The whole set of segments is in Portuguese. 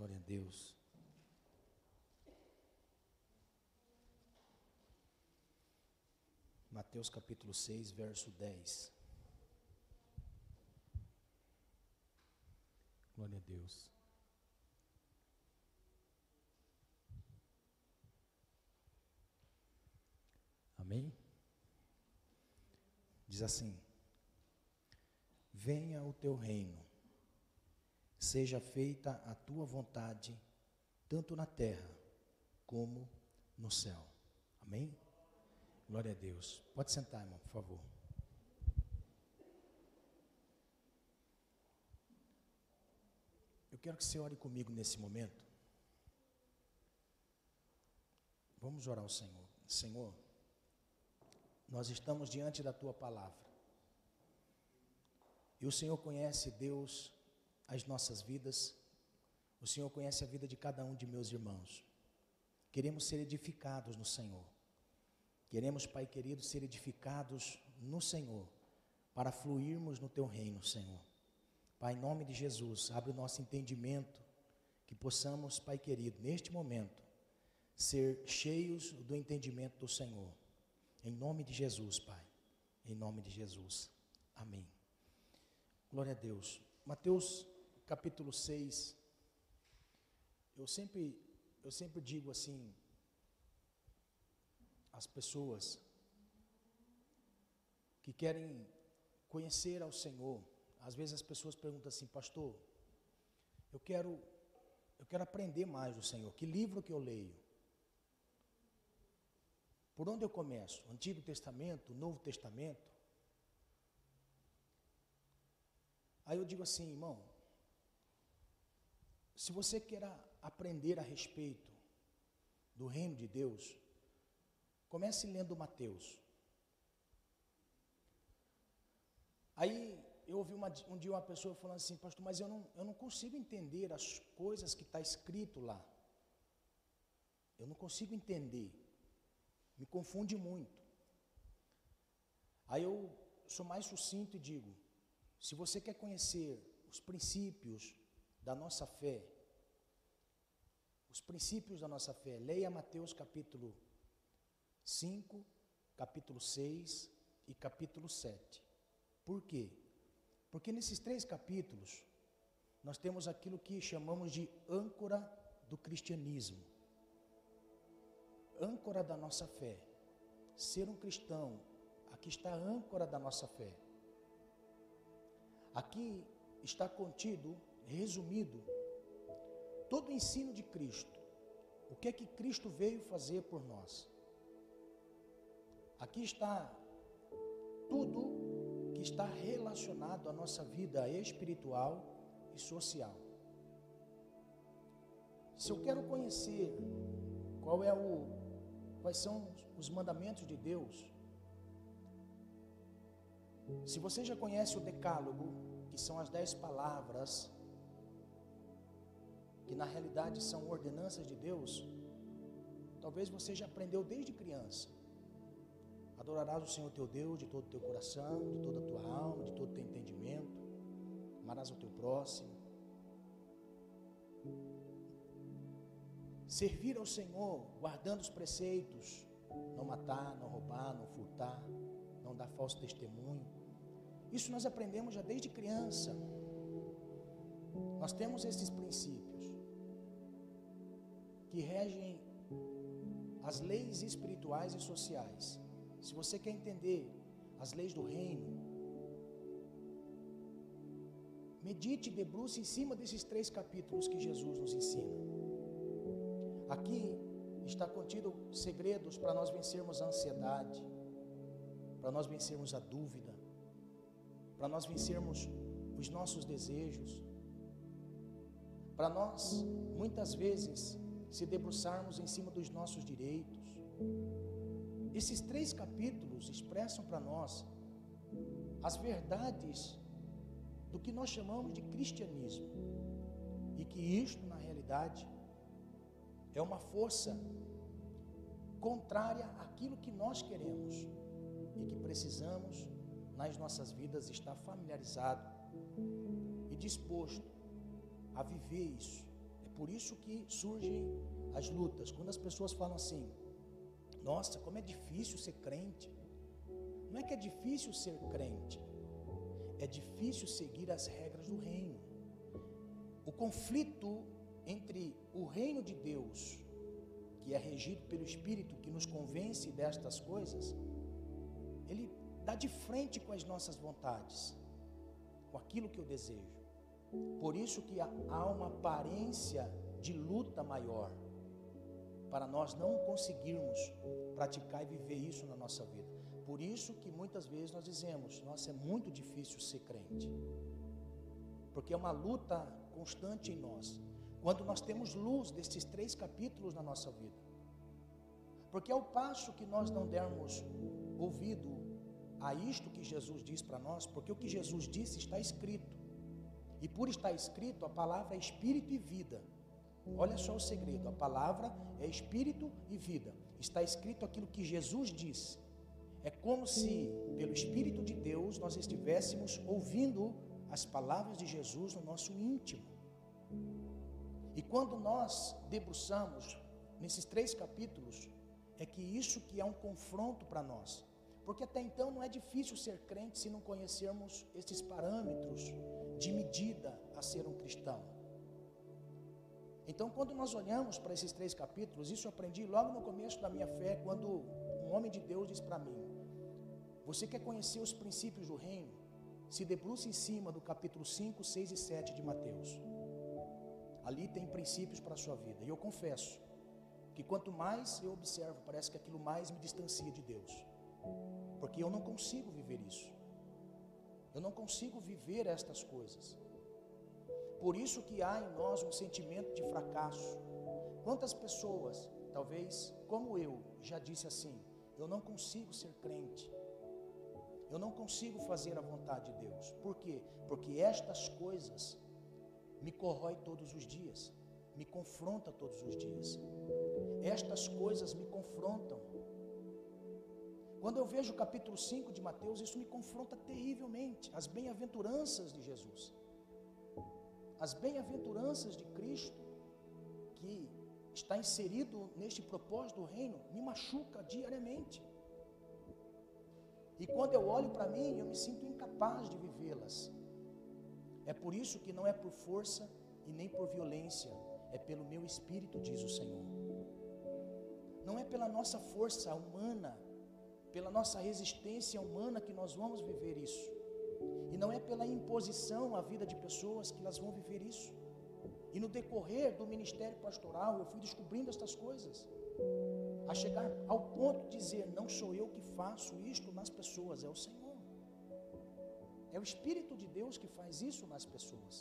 Glória a Deus. Mateus capítulo 6, verso 10. Glória a Deus. Amém? Diz assim: Venha o teu reino, seja feita a tua vontade, tanto na terra como no céu. Amém? Glória a Deus. Pode sentar, irmão, por favor. Eu quero que você ore comigo nesse momento. Vamos orar ao Senhor. Senhor, nós estamos diante da tua palavra. E o Senhor conhece, Deus, as nossas vidas. O Senhor conhece a vida de cada um de meus irmãos. Queremos ser edificados no Senhor. Queremos, Pai querido, ser edificados no Senhor, para fluirmos no teu reino, Senhor. Pai, em nome de Jesus, abre o nosso entendimento, que possamos, Pai querido, neste momento, ser cheios do entendimento do Senhor. Em nome de Jesus, Pai. Em nome de Jesus. Amém. Glória a Deus. Mateus capítulo 6. Eu sempre eu sempre digo assim às pessoas que querem conhecer ao Senhor. Às vezes as pessoas perguntam assim: "Pastor, eu quero eu quero aprender mais do Senhor. Que livro que eu leio?" Por onde eu começo? Antigo Testamento, Novo Testamento? Aí eu digo assim, irmão, se você quer aprender a respeito do reino de Deus, comece lendo Mateus. Aí eu ouvi uma, um dia uma pessoa falando assim, pastor, mas eu não, eu não consigo entender as coisas que está escrito lá. Eu não consigo entender. Me confunde muito. Aí eu sou mais sucinto e digo: se você quer conhecer os princípios da nossa fé, os princípios da nossa fé, leia Mateus capítulo 5, capítulo 6 e capítulo 7. Por quê? Porque nesses três capítulos nós temos aquilo que chamamos de âncora do cristianismo âncora da nossa fé. Ser um cristão, aqui está a âncora da nossa fé. Aqui está contido, resumido, todo o ensino de Cristo. O que é que Cristo veio fazer por nós? Aqui está tudo que está relacionado à nossa vida espiritual e social. Se eu quero conhecer qual é o quais são os mandamentos de Deus. Se você já conhece o Decálogo, que são as dez palavras, que na realidade são ordenanças de Deus, talvez você já aprendeu desde criança. Adorarás o Senhor teu Deus de todo o teu coração, de toda a tua alma, de todo o teu entendimento. Amarás o teu próximo. Servir ao Senhor, guardando os preceitos, não matar, não roubar, não furtar, não dar falso testemunho. Isso nós aprendemos já desde criança. Nós temos esses princípios que regem as leis espirituais e sociais. Se você quer entender as leis do reino, medite, debruce em cima desses três capítulos que Jesus nos ensina. Aqui está contido segredos para nós vencermos a ansiedade, para nós vencermos a dúvida, para nós vencermos os nossos desejos, para nós muitas vezes se debruçarmos em cima dos nossos direitos. Esses três capítulos expressam para nós as verdades do que nós chamamos de cristianismo e que isto, na realidade, é uma força contrária àquilo que nós queremos e que precisamos nas nossas vidas estar familiarizado e disposto a viver isso. Por isso que surgem as lutas. Quando as pessoas falam assim: "Nossa, como é difícil ser crente". Não é que é difícil ser crente. É difícil seguir as regras do reino. O conflito entre o reino de Deus, que é regido pelo Espírito que nos convence destas coisas, ele dá de frente com as nossas vontades, com aquilo que eu desejo. Por isso que há uma aparência de luta maior, para nós não conseguirmos praticar e viver isso na nossa vida. Por isso que muitas vezes nós dizemos, nossa, é muito difícil ser crente. Porque é uma luta constante em nós. Quando nós temos luz destes três capítulos na nossa vida. Porque ao passo que nós não dermos ouvido a isto que Jesus diz para nós, porque o que Jesus disse está escrito. E por estar escrito, a palavra é espírito e vida. Olha só o segredo: a palavra é espírito e vida. Está escrito aquilo que Jesus disse. É como se, pelo Espírito de Deus, nós estivéssemos ouvindo as palavras de Jesus no nosso íntimo. E quando nós debruçamos nesses três capítulos, é que isso que é um confronto para nós. Porque até então não é difícil ser crente se não conhecermos esses parâmetros de medida a ser um cristão. Então, quando nós olhamos para esses três capítulos, isso eu aprendi logo no começo da minha fé, quando um homem de Deus diz para mim: Você quer conhecer os princípios do reino? Se debruce em cima do capítulo 5, 6 e 7 de Mateus. Ali tem princípios para a sua vida. E eu confesso que quanto mais eu observo, parece que aquilo mais me distancia de Deus. Porque eu não consigo viver isso. Eu não consigo viver estas coisas. Por isso que há em nós um sentimento de fracasso. Quantas pessoas, talvez como eu, já disse assim: eu não consigo ser crente. Eu não consigo fazer a vontade de Deus. Por quê? Porque estas coisas me corrói todos os dias, me confronta todos os dias. Estas coisas me confrontam. Quando eu vejo o capítulo 5 de Mateus, isso me confronta terrivelmente. As bem-aventuranças de Jesus, as bem-aventuranças de Cristo, que está inserido neste propósito do reino, me machuca diariamente. E quando eu olho para mim, eu me sinto incapaz de vivê-las. É por isso que não é por força e nem por violência, é pelo meu espírito, diz o Senhor. Não é pela nossa força humana, pela nossa resistência humana que nós vamos viver isso. E não é pela imposição à vida de pessoas que elas vão viver isso. E no decorrer do ministério pastoral, eu fui descobrindo estas coisas. A chegar ao ponto de dizer: não sou eu que faço isto nas pessoas, é o Senhor. É o Espírito de Deus que faz isso nas pessoas.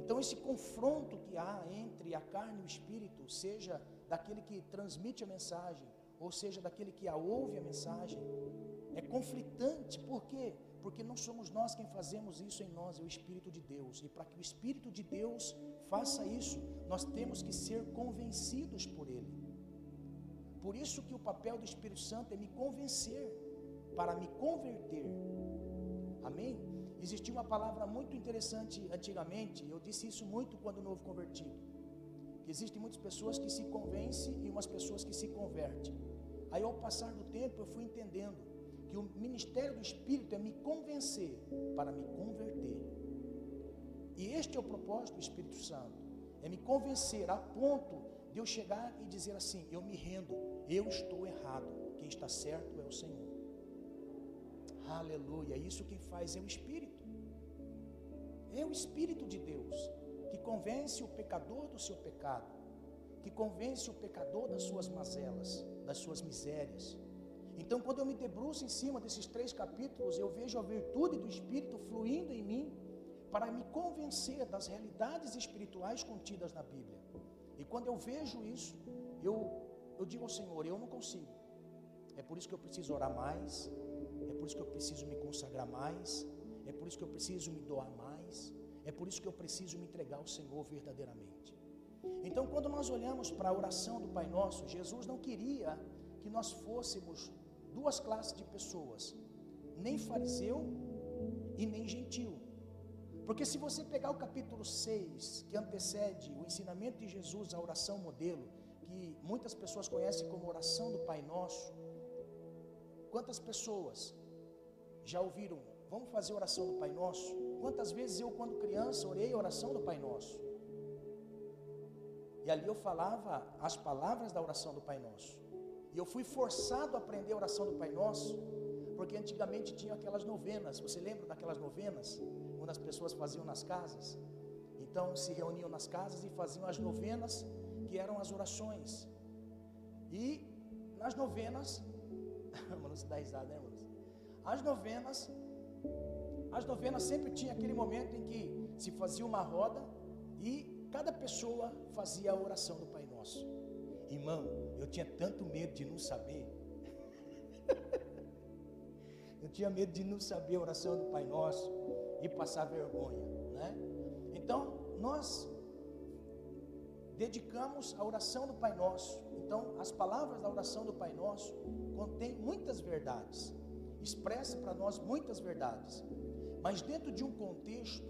Então, esse confronto que há entre a carne e o espírito, seja daquele que transmite a mensagem, ou seja, daquele que a ouve a mensagem, é conflitante, por quê? Porque não somos nós quem fazemos isso em nós, é o Espírito de Deus. E para que o Espírito de Deus faça isso, nós temos que ser convencidos por Ele. Por isso que o papel do Espírito Santo é me convencer, para me converter. Amém? Existia uma palavra muito interessante antigamente, eu disse isso muito quando novo convertido existem muitas pessoas que se convencem e umas pessoas que se convertem. Aí, ao passar do tempo, eu fui entendendo que o ministério do Espírito é me convencer para me converter. E este é o propósito do Espírito Santo: é me convencer a ponto de eu chegar e dizer assim: eu me rendo, eu estou errado, quem está certo é o Senhor. Aleluia, isso quem faz é o Espírito, é o Espírito de Deus que convence o pecador do seu pecado, que convence o pecador das suas mazelas, das suas misérias. Então, quando eu me debruço em cima desses três capítulos, eu vejo a virtude do Espírito fluindo em mim para me convencer das realidades espirituais contidas na Bíblia. E quando eu vejo isso, eu, eu digo ao Senhor: eu não consigo. É por isso que eu preciso orar mais, é por isso que eu preciso me consagrar mais, é por isso que eu preciso me doar mais, é por isso que eu preciso me entregar ao Senhor verdadeiramente. Então, quando nós olhamos para a oração do Pai Nosso, Jesus não queria que nós fôssemos duas classes de pessoas, nem fariseu e nem gentil. Porque se você pegar o capítulo 6, que antecede o ensinamento de Jesus, a oração modelo, que muitas pessoas conhecem como oração do Pai Nosso, quantas pessoas já ouviram, vamos fazer oração do Pai Nosso? Quantas vezes eu, quando criança, orei a oração do Pai Nosso? E ali eu falava as palavras da oração do Pai Nosso. E eu fui forçado a aprender a oração do Pai Nosso, porque antigamente tinha aquelas novenas. Você lembra daquelas novenas? Quando as pessoas faziam nas casas. Então se reuniam nas casas e faziam as novenas, que eram as orações. E nas novenas, vamos dar risada, né, irmãos? As novenas, as novenas sempre tinha aquele momento em que se fazia uma roda e cada pessoa fazia a oração do Pai Nosso. Irmão, eu tinha tanto medo de não saber. eu tinha medo de não saber a oração do Pai Nosso e passar vergonha, né? Então, nós dedicamos a oração do Pai Nosso. Então, as palavras da oração do Pai Nosso contêm muitas verdades, expressa para nós muitas verdades. Mas dentro de um contexto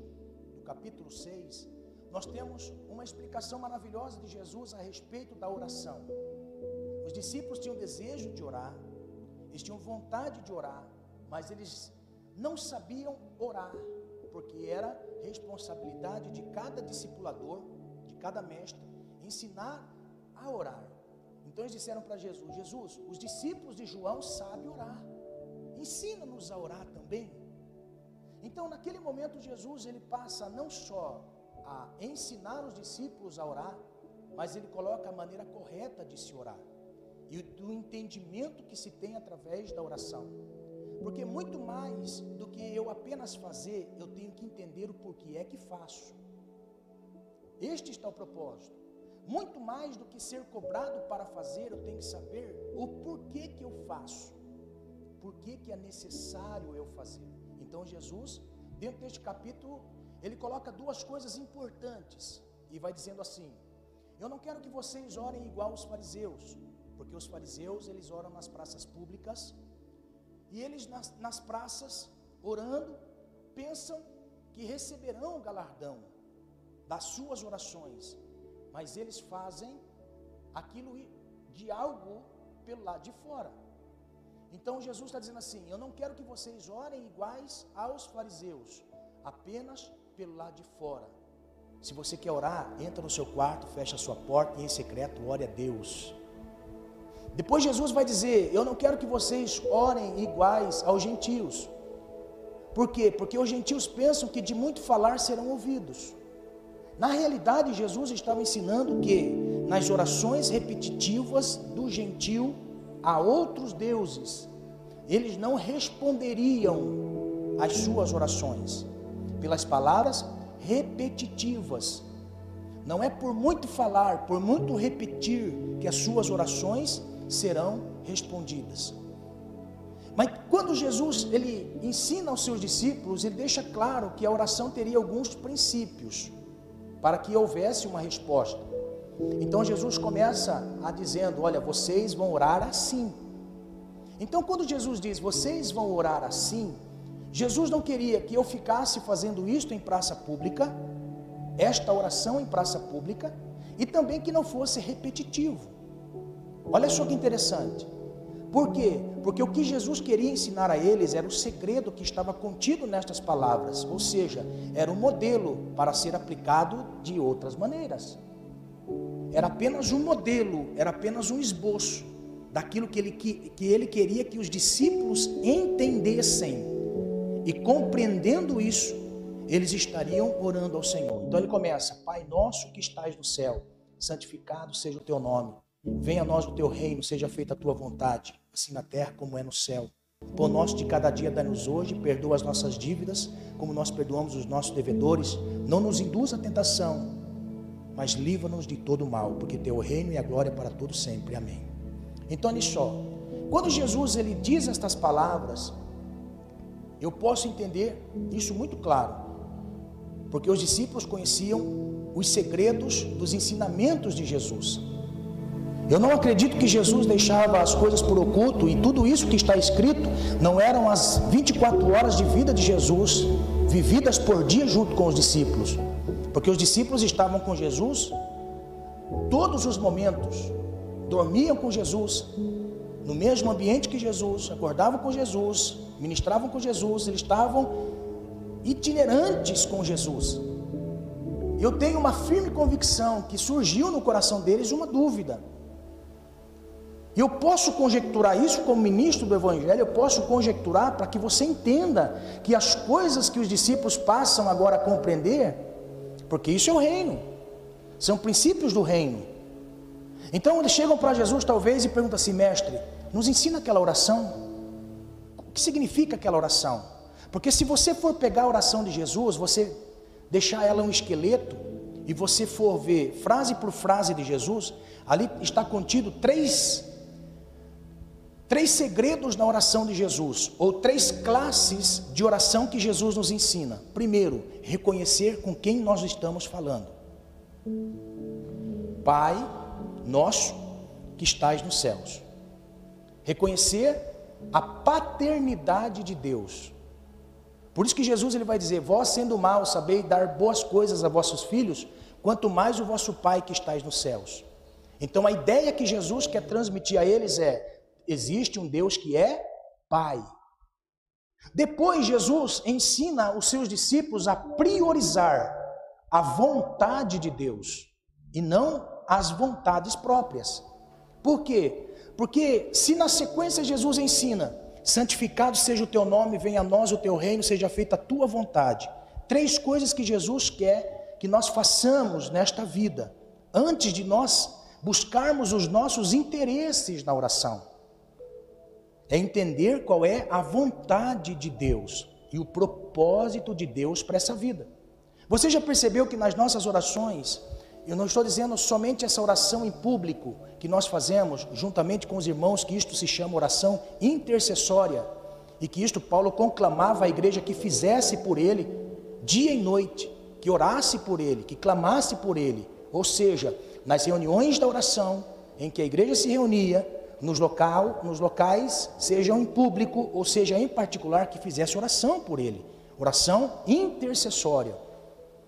do capítulo 6, nós temos uma explicação maravilhosa de Jesus a respeito da oração. Os discípulos tinham desejo de orar, eles tinham vontade de orar, mas eles não sabiam orar, porque era responsabilidade de cada discipulador, de cada mestre, ensinar a orar. Então eles disseram para Jesus: Jesus, os discípulos de João sabem orar, ensina-nos a orar também. Então, naquele momento, Jesus ele passa não só a ensinar os discípulos a orar, mas ele coloca a maneira correta de se orar e do entendimento que se tem através da oração. Porque muito mais do que eu apenas fazer, eu tenho que entender o porquê é que faço. Este está o propósito. Muito mais do que ser cobrado para fazer, eu tenho que saber o porquê que eu faço. Porquê que é necessário eu fazer. Então Jesus, dentro deste capítulo, ele coloca duas coisas importantes e vai dizendo assim: Eu não quero que vocês orem igual os fariseus, porque os fariseus eles oram nas praças públicas e eles nas, nas praças orando pensam que receberão o galardão das suas orações, mas eles fazem aquilo de algo pelo lado de fora. Então Jesus está dizendo assim: Eu não quero que vocês orem iguais aos fariseus, apenas pelo lado de fora. Se você quer orar, entra no seu quarto, fecha a sua porta e em secreto ore a Deus. Depois Jesus vai dizer: Eu não quero que vocês orem iguais aos gentios. Por quê? Porque os gentios pensam que de muito falar serão ouvidos. Na realidade, Jesus estava ensinando que nas orações repetitivas do gentio a outros deuses, eles não responderiam às suas orações pelas palavras repetitivas. Não é por muito falar, por muito repetir, que as suas orações serão respondidas. Mas quando Jesus ele ensina aos seus discípulos, ele deixa claro que a oração teria alguns princípios para que houvesse uma resposta. Então Jesus começa a dizendo: "Olha, vocês vão orar assim". Então quando Jesus diz: "Vocês vão orar assim", Jesus não queria que eu ficasse fazendo isto em praça pública, esta oração em praça pública, e também que não fosse repetitivo. Olha só que interessante. Por quê? Porque o que Jesus queria ensinar a eles era o segredo que estava contido nestas palavras, ou seja, era um modelo para ser aplicado de outras maneiras. Era apenas um modelo, era apenas um esboço daquilo que ele, que, que ele queria que os discípulos entendessem e compreendendo isso, eles estariam orando ao Senhor. Então ele começa: Pai nosso que estás no céu, santificado seja o teu nome. Venha a nós o teu reino, seja feita a tua vontade, assim na terra como é no céu. Pão nosso de cada dia dá-nos hoje, perdoa as nossas dívidas, como nós perdoamos os nossos devedores. Não nos induz a tentação, mas livra-nos de todo mal, porque teu reino e a glória para todo sempre. Amém. Então, olha só, quando Jesus ele diz estas palavras, eu posso entender isso muito claro, porque os discípulos conheciam os segredos dos ensinamentos de Jesus. Eu não acredito que Jesus deixava as coisas por oculto e tudo isso que está escrito não eram as 24 horas de vida de Jesus vividas por dia junto com os discípulos, porque os discípulos estavam com Jesus todos os momentos, dormiam com Jesus, no mesmo ambiente que Jesus, acordavam com Jesus, ministravam com Jesus, eles estavam itinerantes com Jesus. Eu tenho uma firme convicção que surgiu no coração deles uma dúvida. Eu posso conjecturar isso como ministro do Evangelho, eu posso conjecturar para que você entenda que as coisas que os discípulos passam agora a compreender, porque isso é o reino, são princípios do reino. Então eles chegam para Jesus talvez e perguntam assim: mestre, nos ensina aquela oração? O que significa aquela oração? Porque se você for pegar a oração de Jesus, você deixar ela um esqueleto, e você for ver frase por frase de Jesus, ali está contido três três segredos na oração de Jesus, ou três classes de oração que Jesus nos ensina. Primeiro, reconhecer com quem nós estamos falando. Pai nosso que estás nos céus. Reconhecer a paternidade de Deus. Por isso que Jesus ele vai dizer: Vós sendo mal, sabeis dar boas coisas a vossos filhos, quanto mais o vosso Pai que estais nos céus. Então a ideia que Jesus quer transmitir a eles é: existe um Deus que é Pai. Depois Jesus ensina os seus discípulos a priorizar a vontade de Deus e não as vontades próprias. Por quê? Porque se na sequência Jesus ensina santificado seja o teu nome, venha a nós o teu reino, seja feita a tua vontade. Três coisas que Jesus quer que nós façamos nesta vida, antes de nós buscarmos os nossos interesses na oração. É entender qual é a vontade de Deus e o propósito de Deus para essa vida. Você já percebeu que nas nossas orações, eu não estou dizendo somente essa oração em público que nós fazemos juntamente com os irmãos, que isto se chama oração intercessória, e que isto Paulo conclamava a igreja que fizesse por ele dia e noite, que orasse por ele, que clamasse por ele, ou seja, nas reuniões da oração em que a igreja se reunia, nos, local, nos locais, sejam em público ou seja em particular, que fizesse oração por ele, oração intercessória.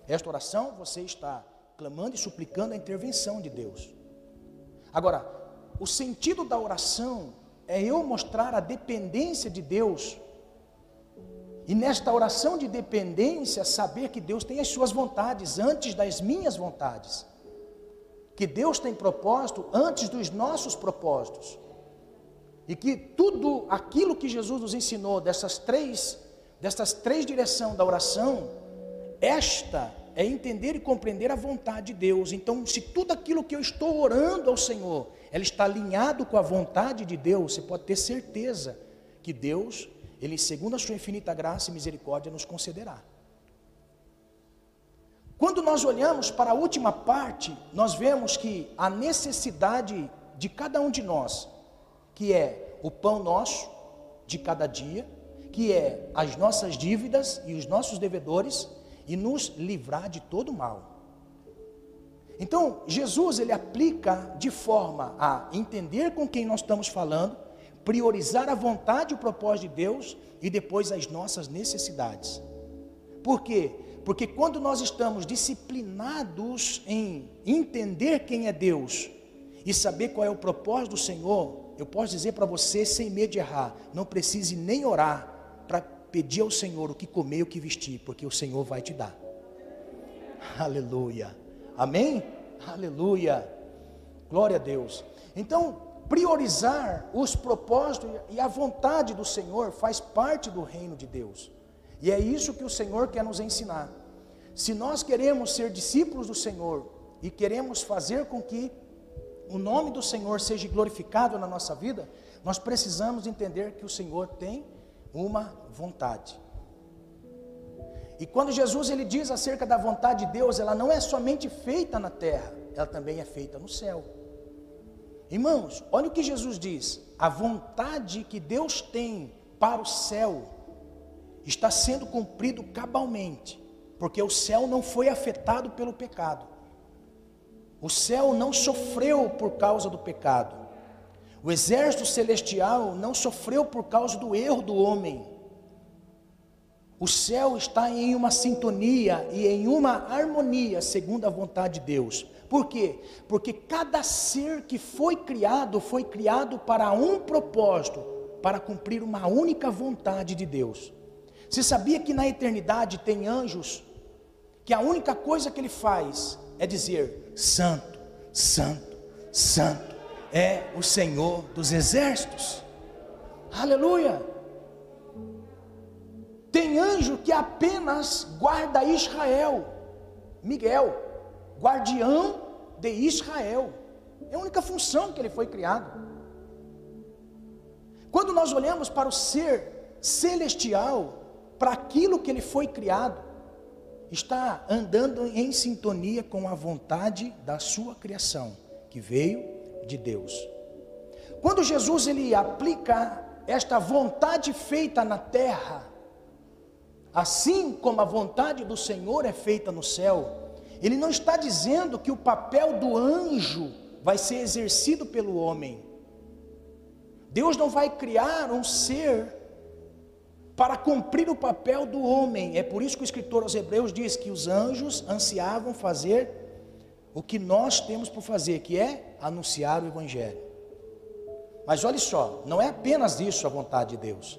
Esta oração você está clamando e suplicando a intervenção de Deus. Agora, o sentido da oração é eu mostrar a dependência de Deus. E nesta oração de dependência, saber que Deus tem as suas vontades antes das minhas vontades. Que Deus tem propósito antes dos nossos propósitos. E que tudo aquilo que Jesus nos ensinou dessas três, dessas três direções da oração, esta é entender e compreender a vontade de Deus. Então, se tudo aquilo que eu estou orando ao Senhor, ela está alinhado com a vontade de Deus, você pode ter certeza que Deus, ele segundo a sua infinita graça e misericórdia nos concederá. Quando nós olhamos para a última parte, nós vemos que a necessidade de cada um de nós, que é o pão nosso de cada dia, que é as nossas dívidas e os nossos devedores, e nos livrar de todo mal. Então, Jesus ele aplica de forma a entender com quem nós estamos falando, priorizar a vontade e o propósito de Deus e depois as nossas necessidades. Por quê? Porque quando nós estamos disciplinados em entender quem é Deus e saber qual é o propósito do Senhor, eu posso dizer para você sem medo de errar, não precise nem orar para pedir ao Senhor o que comer e o que vestir, porque o Senhor vai te dar. Aleluia. Amém? Aleluia. Glória a Deus. Então, priorizar os propósitos e a vontade do Senhor faz parte do reino de Deus. E é isso que o Senhor quer nos ensinar. Se nós queremos ser discípulos do Senhor e queremos fazer com que o nome do Senhor seja glorificado na nossa vida, nós precisamos entender que o Senhor tem uma vontade. E quando Jesus ele diz acerca da vontade de Deus, ela não é somente feita na terra, ela também é feita no céu. Irmãos, olha o que Jesus diz: a vontade que Deus tem para o céu está sendo cumprido cabalmente, porque o céu não foi afetado pelo pecado. O céu não sofreu por causa do pecado. O exército celestial não sofreu por causa do erro do homem. O céu está em uma sintonia e em uma harmonia segundo a vontade de Deus. Por quê? Porque cada ser que foi criado foi criado para um propósito, para cumprir uma única vontade de Deus. Você sabia que na eternidade tem anjos que a única coisa que ele faz é dizer: Santo, Santo, Santo é o Senhor dos exércitos. Aleluia! Tem anjo que apenas guarda Israel, Miguel, guardião de Israel. É a única função que ele foi criado. Quando nós olhamos para o ser celestial, para aquilo que ele foi criado, está andando em sintonia com a vontade da sua criação, que veio de Deus. Quando Jesus ele aplica esta vontade feita na terra, assim como a vontade do Senhor é feita no céu, ele não está dizendo que o papel do anjo vai ser exercido pelo homem. Deus não vai criar um ser para cumprir o papel do homem. É por isso que o escritor aos Hebreus diz que os anjos ansiavam fazer o que nós temos por fazer, que é anunciar o Evangelho. Mas olhe só, não é apenas isso a vontade de Deus.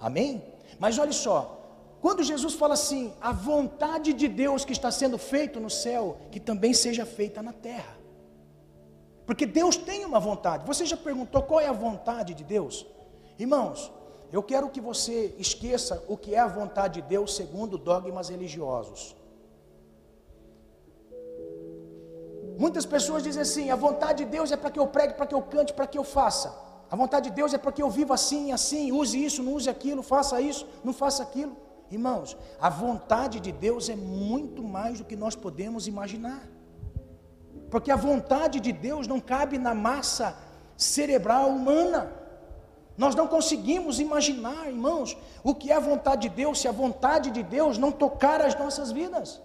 Amém? Mas olhe só, quando Jesus fala assim, a vontade de Deus que está sendo feito no céu, que também seja feita na terra. Porque Deus tem uma vontade. Você já perguntou qual é a vontade de Deus? Irmãos, eu quero que você esqueça o que é a vontade de Deus segundo dogmas religiosos. Muitas pessoas dizem assim: a vontade de Deus é para que eu pregue, para que eu cante, para que eu faça. A vontade de Deus é para que eu viva assim, assim, use isso, não use aquilo, faça isso, não faça aquilo. Irmãos, a vontade de Deus é muito mais do que nós podemos imaginar. Porque a vontade de Deus não cabe na massa cerebral humana. Nós não conseguimos imaginar, irmãos, o que é a vontade de Deus se a vontade de Deus não tocar as nossas vidas.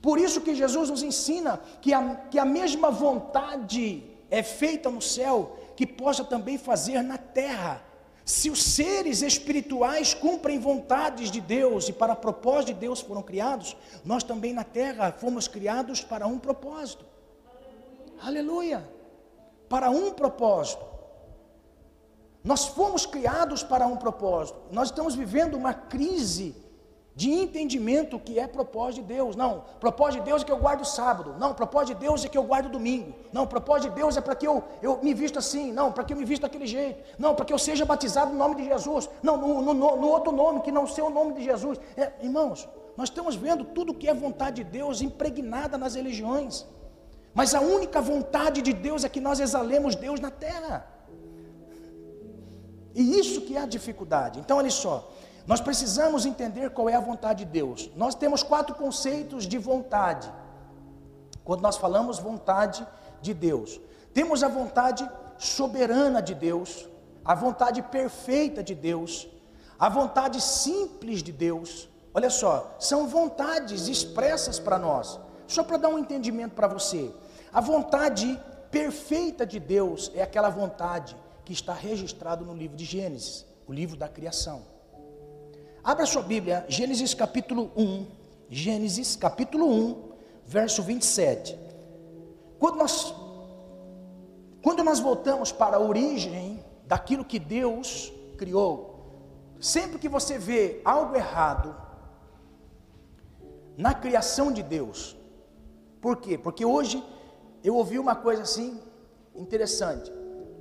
Por isso que Jesus nos ensina que a, que a mesma vontade é feita no céu, que possa também fazer na terra. Se os seres espirituais cumprem vontades de Deus e para propósito de Deus foram criados, nós também na terra fomos criados para um propósito. Aleluia! Para um propósito. Nós fomos criados para um propósito. Nós estamos vivendo uma crise de entendimento que é propósito de Deus. Não, propósito de Deus é que eu guardo sábado. Não, propósito de Deus é que eu guardo domingo. Não, propósito de Deus é para que eu, eu me visto assim. Não, para que eu me visto daquele jeito. Não, para que eu seja batizado no nome de Jesus. Não, no, no, no outro nome, que não seja o nome de Jesus. É, irmãos, nós estamos vendo tudo que é vontade de Deus impregnada nas religiões. Mas a única vontade de Deus é que nós exalemos Deus na terra. E isso que é a dificuldade. Então, olha só. Nós precisamos entender qual é a vontade de Deus. Nós temos quatro conceitos de vontade. Quando nós falamos vontade de Deus, temos a vontade soberana de Deus, a vontade perfeita de Deus, a vontade simples de Deus. Olha só, são vontades expressas para nós. Só para dar um entendimento para você. A vontade perfeita de Deus é aquela vontade que está registrado no livro de Gênesis, o livro da criação. Abra sua Bíblia, Gênesis capítulo 1. Gênesis capítulo 1, verso 27. Quando nós, quando nós voltamos para a origem daquilo que Deus criou, sempre que você vê algo errado na criação de Deus, por quê? Porque hoje eu ouvi uma coisa assim interessante.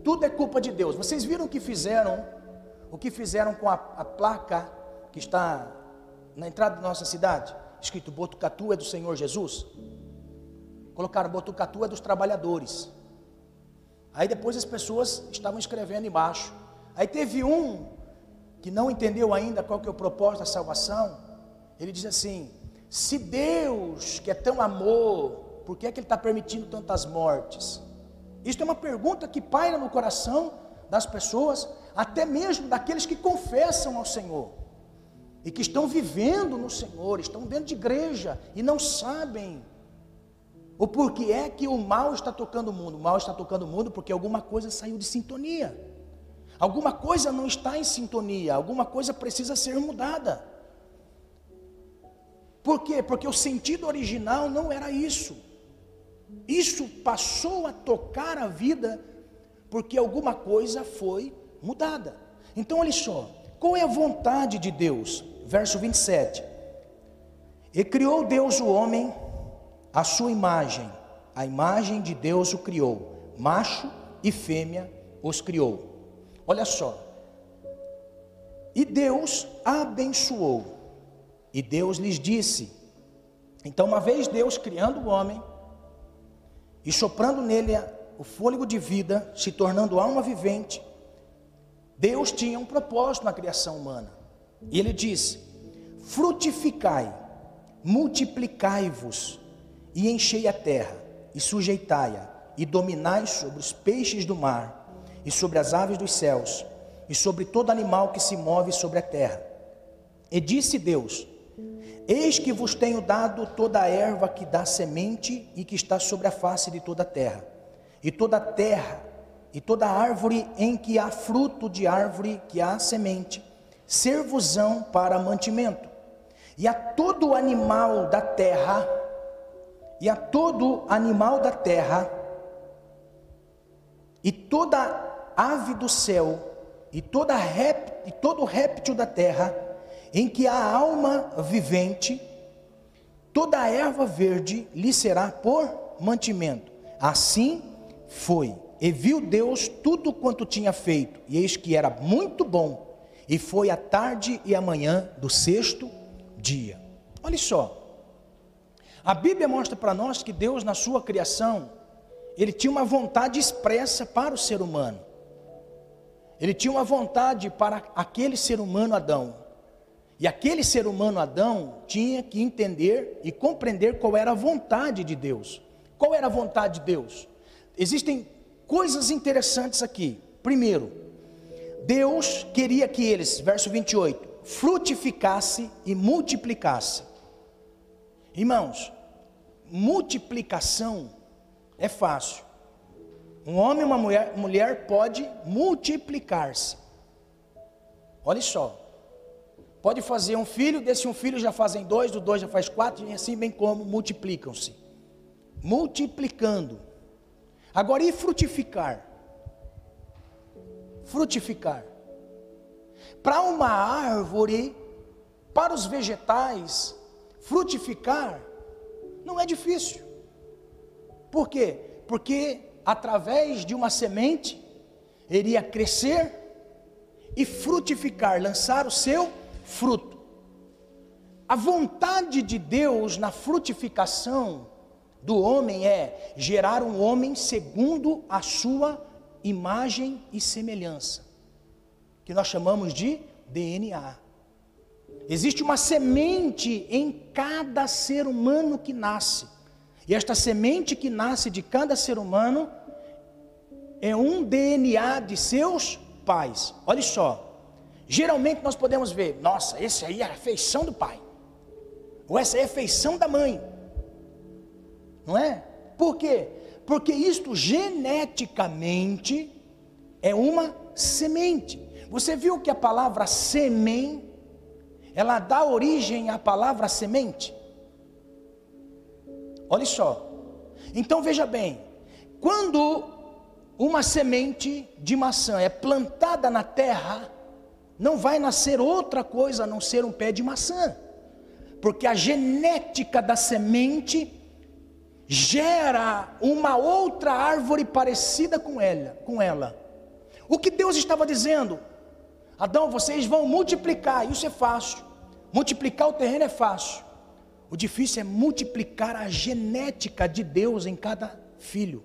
Tudo é culpa de Deus. Vocês viram o que fizeram? O que fizeram com a, a placa que está na entrada da nossa cidade, escrito Botucatu é do Senhor Jesus. Colocaram Botucatu é dos trabalhadores. Aí depois as pessoas estavam escrevendo embaixo. Aí teve um que não entendeu ainda qual que é o propósito da salvação. Ele diz assim: se Deus que é tão amor, por que é que Ele está permitindo tantas mortes? Isso é uma pergunta que paira no coração das pessoas, até mesmo daqueles que confessam ao Senhor e que estão vivendo no Senhor, estão dentro de igreja e não sabem o porquê é que o mal está tocando o mundo. O mal está tocando o mundo porque alguma coisa saiu de sintonia. Alguma coisa não está em sintonia, alguma coisa precisa ser mudada. Por quê? Porque o sentido original não era isso. Isso passou a tocar a vida porque alguma coisa foi mudada. Então, olha só, qual é a vontade de Deus? Verso 27. E criou Deus o homem à sua imagem, a imagem de Deus o criou, macho e fêmea os criou. Olha só. E Deus abençoou. E Deus lhes disse: Então, uma vez Deus criando o homem e soprando nele o fôlego de vida, se tornando alma vivente, Deus tinha um propósito na criação humana. E ele disse: Frutificai, multiplicai-vos e enchei a terra, e sujeitai-a, e dominai sobre os peixes do mar e sobre as aves dos céus, e sobre todo animal que se move sobre a terra. E disse Deus: Eis que vos tenho dado toda a erva que dá semente e que está sobre a face de toda a terra, e toda a terra, e toda árvore em que há fruto de árvore que há semente, servosão para mantimento. E a todo animal da terra, e a todo animal da terra, e toda ave do céu e, toda rép, e todo réptil da terra, em que há alma vivente, toda a erva verde lhe será por mantimento. Assim foi. E viu Deus tudo quanto tinha feito, e eis que era muito bom. E foi a tarde e a manhã do sexto dia. Olha só. A Bíblia mostra para nós que Deus, na sua criação, ele tinha uma vontade expressa para o ser humano. Ele tinha uma vontade para aquele ser humano Adão. E aquele ser humano Adão tinha que entender e compreender qual era a vontade de Deus. Qual era a vontade de Deus? Existem coisas interessantes aqui. Primeiro, Deus queria que eles, verso 28, frutificasse e multiplicasse. Irmãos, multiplicação é fácil. Um homem e uma mulher, mulher pode multiplicar-se. Olha só. Pode fazer um filho, desse um filho já fazem dois, do dois já faz quatro, e assim bem como multiplicam-se. Multiplicando. Agora, e frutificar? Frutificar. Para uma árvore, para os vegetais, frutificar não é difícil. Por quê? Porque através de uma semente, iria crescer e frutificar, lançar o seu fruto. A vontade de Deus na frutificação do homem é gerar um homem segundo a sua imagem e semelhança, que nós chamamos de DNA. Existe uma semente em cada ser humano que nasce. E esta semente que nasce de cada ser humano é um DNA de seus pais. Olha só. Geralmente nós podemos ver, nossa, esse aí é a feição do pai. Ou essa é a feição da mãe. Não é? Por quê? Porque isto geneticamente é uma semente. Você viu que a palavra semente ela dá origem à palavra semente? Olha só. Então veja bem, quando uma semente de maçã é plantada na terra, não vai nascer outra coisa a não ser um pé de maçã, porque a genética da semente gera uma outra árvore parecida com ela, com ela. O que Deus estava dizendo? Adão, vocês vão multiplicar, isso é fácil. Multiplicar o terreno é fácil. O difícil é multiplicar a genética de Deus em cada filho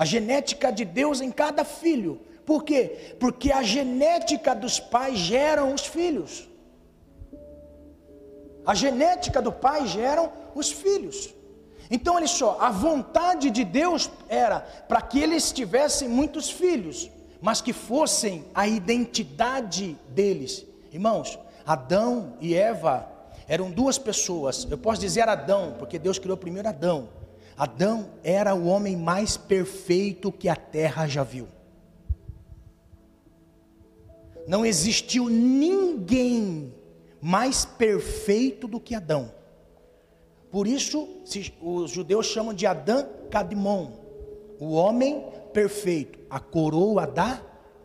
a genética de Deus em cada filho. Por quê? Porque a genética dos pais geram os filhos. A genética do pai geram os filhos. Então, olha só, a vontade de Deus era para que eles tivessem muitos filhos, mas que fossem a identidade deles. Irmãos, Adão e Eva eram duas pessoas. Eu posso dizer Adão, porque Deus criou primeiro Adão. Adão era o homem mais perfeito que a terra já viu. Não existiu ninguém mais perfeito do que Adão. Por isso, os judeus chamam de Adão Cadmon, o homem perfeito, a coroa da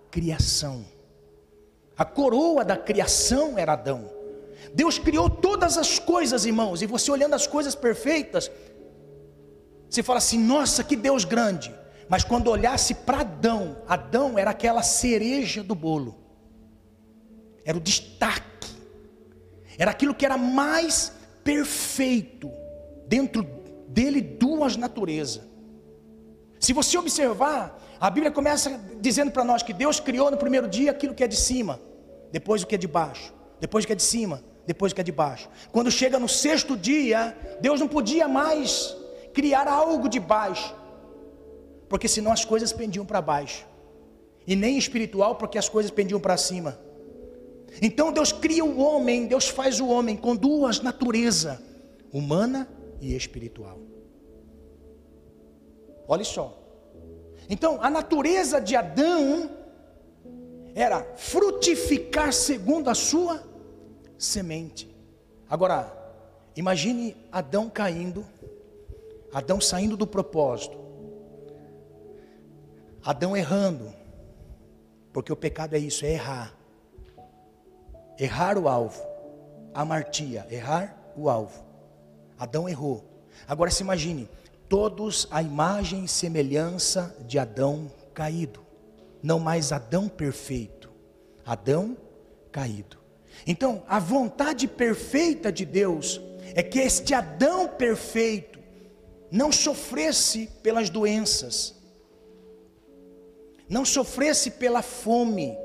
criação. A coroa da criação era Adão. Deus criou todas as coisas, irmãos, e você olhando as coisas perfeitas, você fala assim: nossa, que Deus grande. Mas quando olhasse para Adão, Adão era aquela cereja do bolo, era o destaque, era aquilo que era mais perfeito, dentro dele duas naturezas. Se você observar, a Bíblia começa dizendo para nós que Deus criou no primeiro dia aquilo que é de cima, depois o que é de baixo, depois o que é de cima, depois o que é de baixo. Quando chega no sexto dia, Deus não podia mais criar algo de baixo, porque senão as coisas pendiam para baixo, e nem espiritual, porque as coisas pendiam para cima. Então Deus cria o homem, Deus faz o homem com duas naturezas, humana e espiritual. Olha só. Então, a natureza de Adão era frutificar segundo a sua semente. Agora, imagine Adão caindo, Adão saindo do propósito, Adão errando, porque o pecado é isso, é errar. Errar o alvo, amartia, errar o alvo. Adão errou. Agora se imagine, todos a imagem e semelhança de Adão caído. Não mais Adão perfeito, Adão caído. Então, a vontade perfeita de Deus é que este Adão perfeito não sofresse pelas doenças, não sofresse pela fome,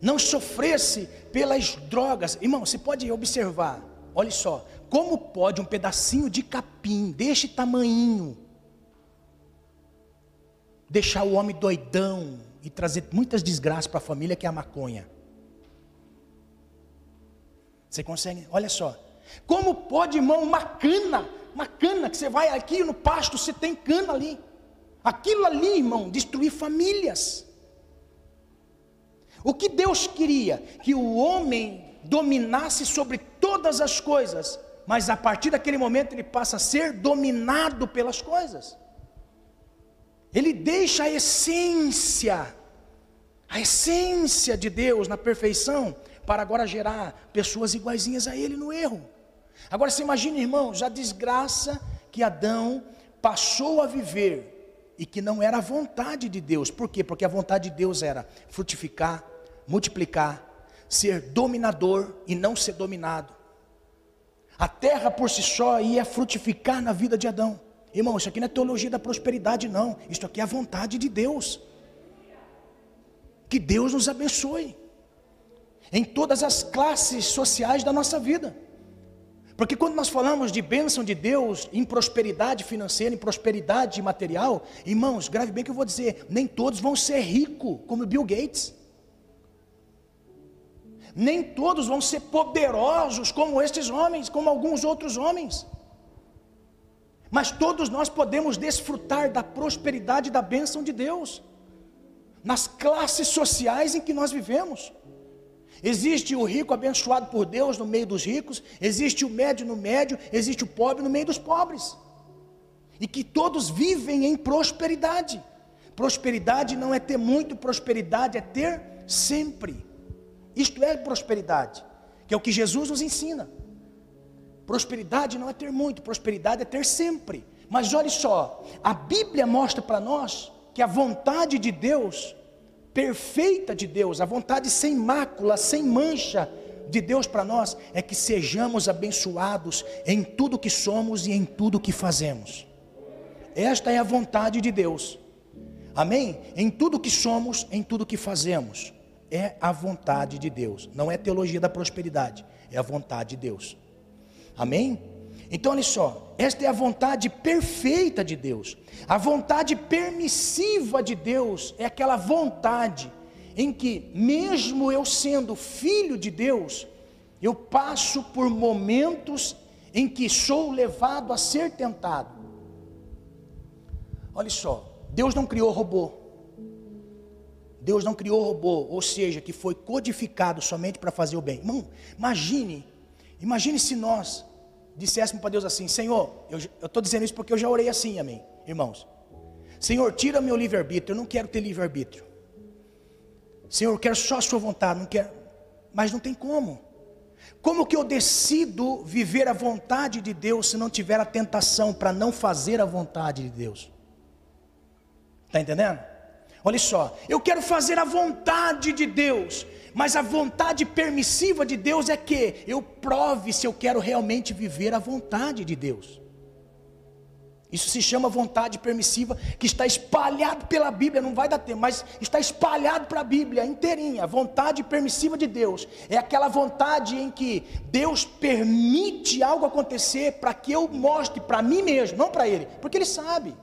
não sofresse pelas drogas. Irmão, você pode observar, olha só, como pode um pedacinho de capim deste tamanho deixar o homem doidão e trazer muitas desgraças para a família que é a maconha? Você consegue? Olha só. Como pode, irmão, uma cana, uma cana que você vai aqui no pasto, você tem cana ali. Aquilo ali, irmão, destruir famílias. O que Deus queria? Que o homem dominasse sobre todas as coisas, mas a partir daquele momento ele passa a ser dominado pelas coisas. Ele deixa a essência, a essência de Deus na perfeição, para agora gerar pessoas iguaizinhas a ele no erro. Agora você imagina, irmão, já desgraça que Adão passou a viver e que não era a vontade de Deus. Por quê? Porque a vontade de Deus era frutificar, multiplicar, ser dominador e não ser dominado. A terra por si só ia frutificar na vida de Adão. Irmão, isso aqui não é teologia da prosperidade, não. Isso aqui é a vontade de Deus. Que Deus nos abençoe. Em todas as classes sociais da nossa vida. Porque quando nós falamos de bênção de Deus, em prosperidade financeira, em prosperidade material, irmãos, grave bem que eu vou dizer, nem todos vão ser ricos como Bill Gates. Nem todos vão ser poderosos como estes homens, como alguns outros homens. Mas todos nós podemos desfrutar da prosperidade e da bênção de Deus, nas classes sociais em que nós vivemos. Existe o rico abençoado por Deus no meio dos ricos, existe o médio no médio, existe o pobre no meio dos pobres. E que todos vivem em prosperidade. Prosperidade não é ter muito, prosperidade é ter sempre. Isto é prosperidade, que é o que Jesus nos ensina. Prosperidade não é ter muito, prosperidade é ter sempre. Mas olhe só, a Bíblia mostra para nós que a vontade de Deus, perfeita de Deus, a vontade sem mácula, sem mancha de Deus para nós, é que sejamos abençoados em tudo que somos e em tudo que fazemos. Esta é a vontade de Deus. Amém? Em tudo que somos, em tudo que fazemos é a vontade de Deus. Não é teologia da prosperidade, é a vontade de Deus. Amém? Então, olha só, esta é a vontade perfeita de Deus. A vontade permissiva de Deus é aquela vontade em que, mesmo eu sendo filho de Deus, eu passo por momentos em que sou levado a ser tentado. Olha só, Deus não criou robô. Deus não criou robô, ou seja, que foi codificado somente para fazer o bem. Irmão, imagine, imagine se nós disséssemos para Deus assim: Senhor, eu estou dizendo isso porque eu já orei assim, amém, irmãos. Senhor, tira meu livre-arbítrio, eu não quero ter livre-arbítrio. Senhor, eu quero só a sua vontade, não quero. Mas não tem como. Como que eu decido viver a vontade de Deus se não tiver a tentação para não fazer a vontade de Deus? Está entendendo? Olha só, eu quero fazer a vontade de Deus, mas a vontade permissiva de Deus é que eu prove se eu quero realmente viver a vontade de Deus. Isso se chama vontade permissiva, que está espalhado pela Bíblia, não vai dar tempo, mas está espalhado para a Bíblia inteirinha. A vontade permissiva de Deus é aquela vontade em que Deus permite algo acontecer para que eu mostre para mim mesmo, não para Ele, porque Ele sabe.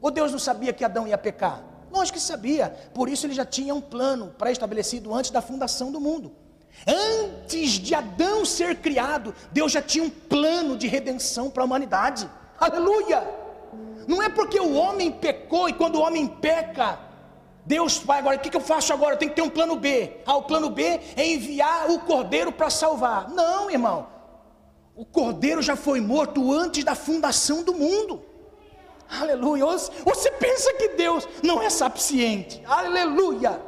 Ou Deus não sabia que Adão ia pecar? Lógico que sabia, por isso ele já tinha um plano pré-estabelecido antes da fundação do mundo. Antes de Adão ser criado, Deus já tinha um plano de redenção para a humanidade. Aleluia! Não é porque o homem pecou e quando o homem peca, Deus vai agora, o que, que eu faço agora? Eu tenho que ter um plano B. Ah, o plano B é enviar o cordeiro para salvar. Não, irmão. O cordeiro já foi morto antes da fundação do mundo. Aleluia. Você pensa que Deus não é sapiente? Aleluia.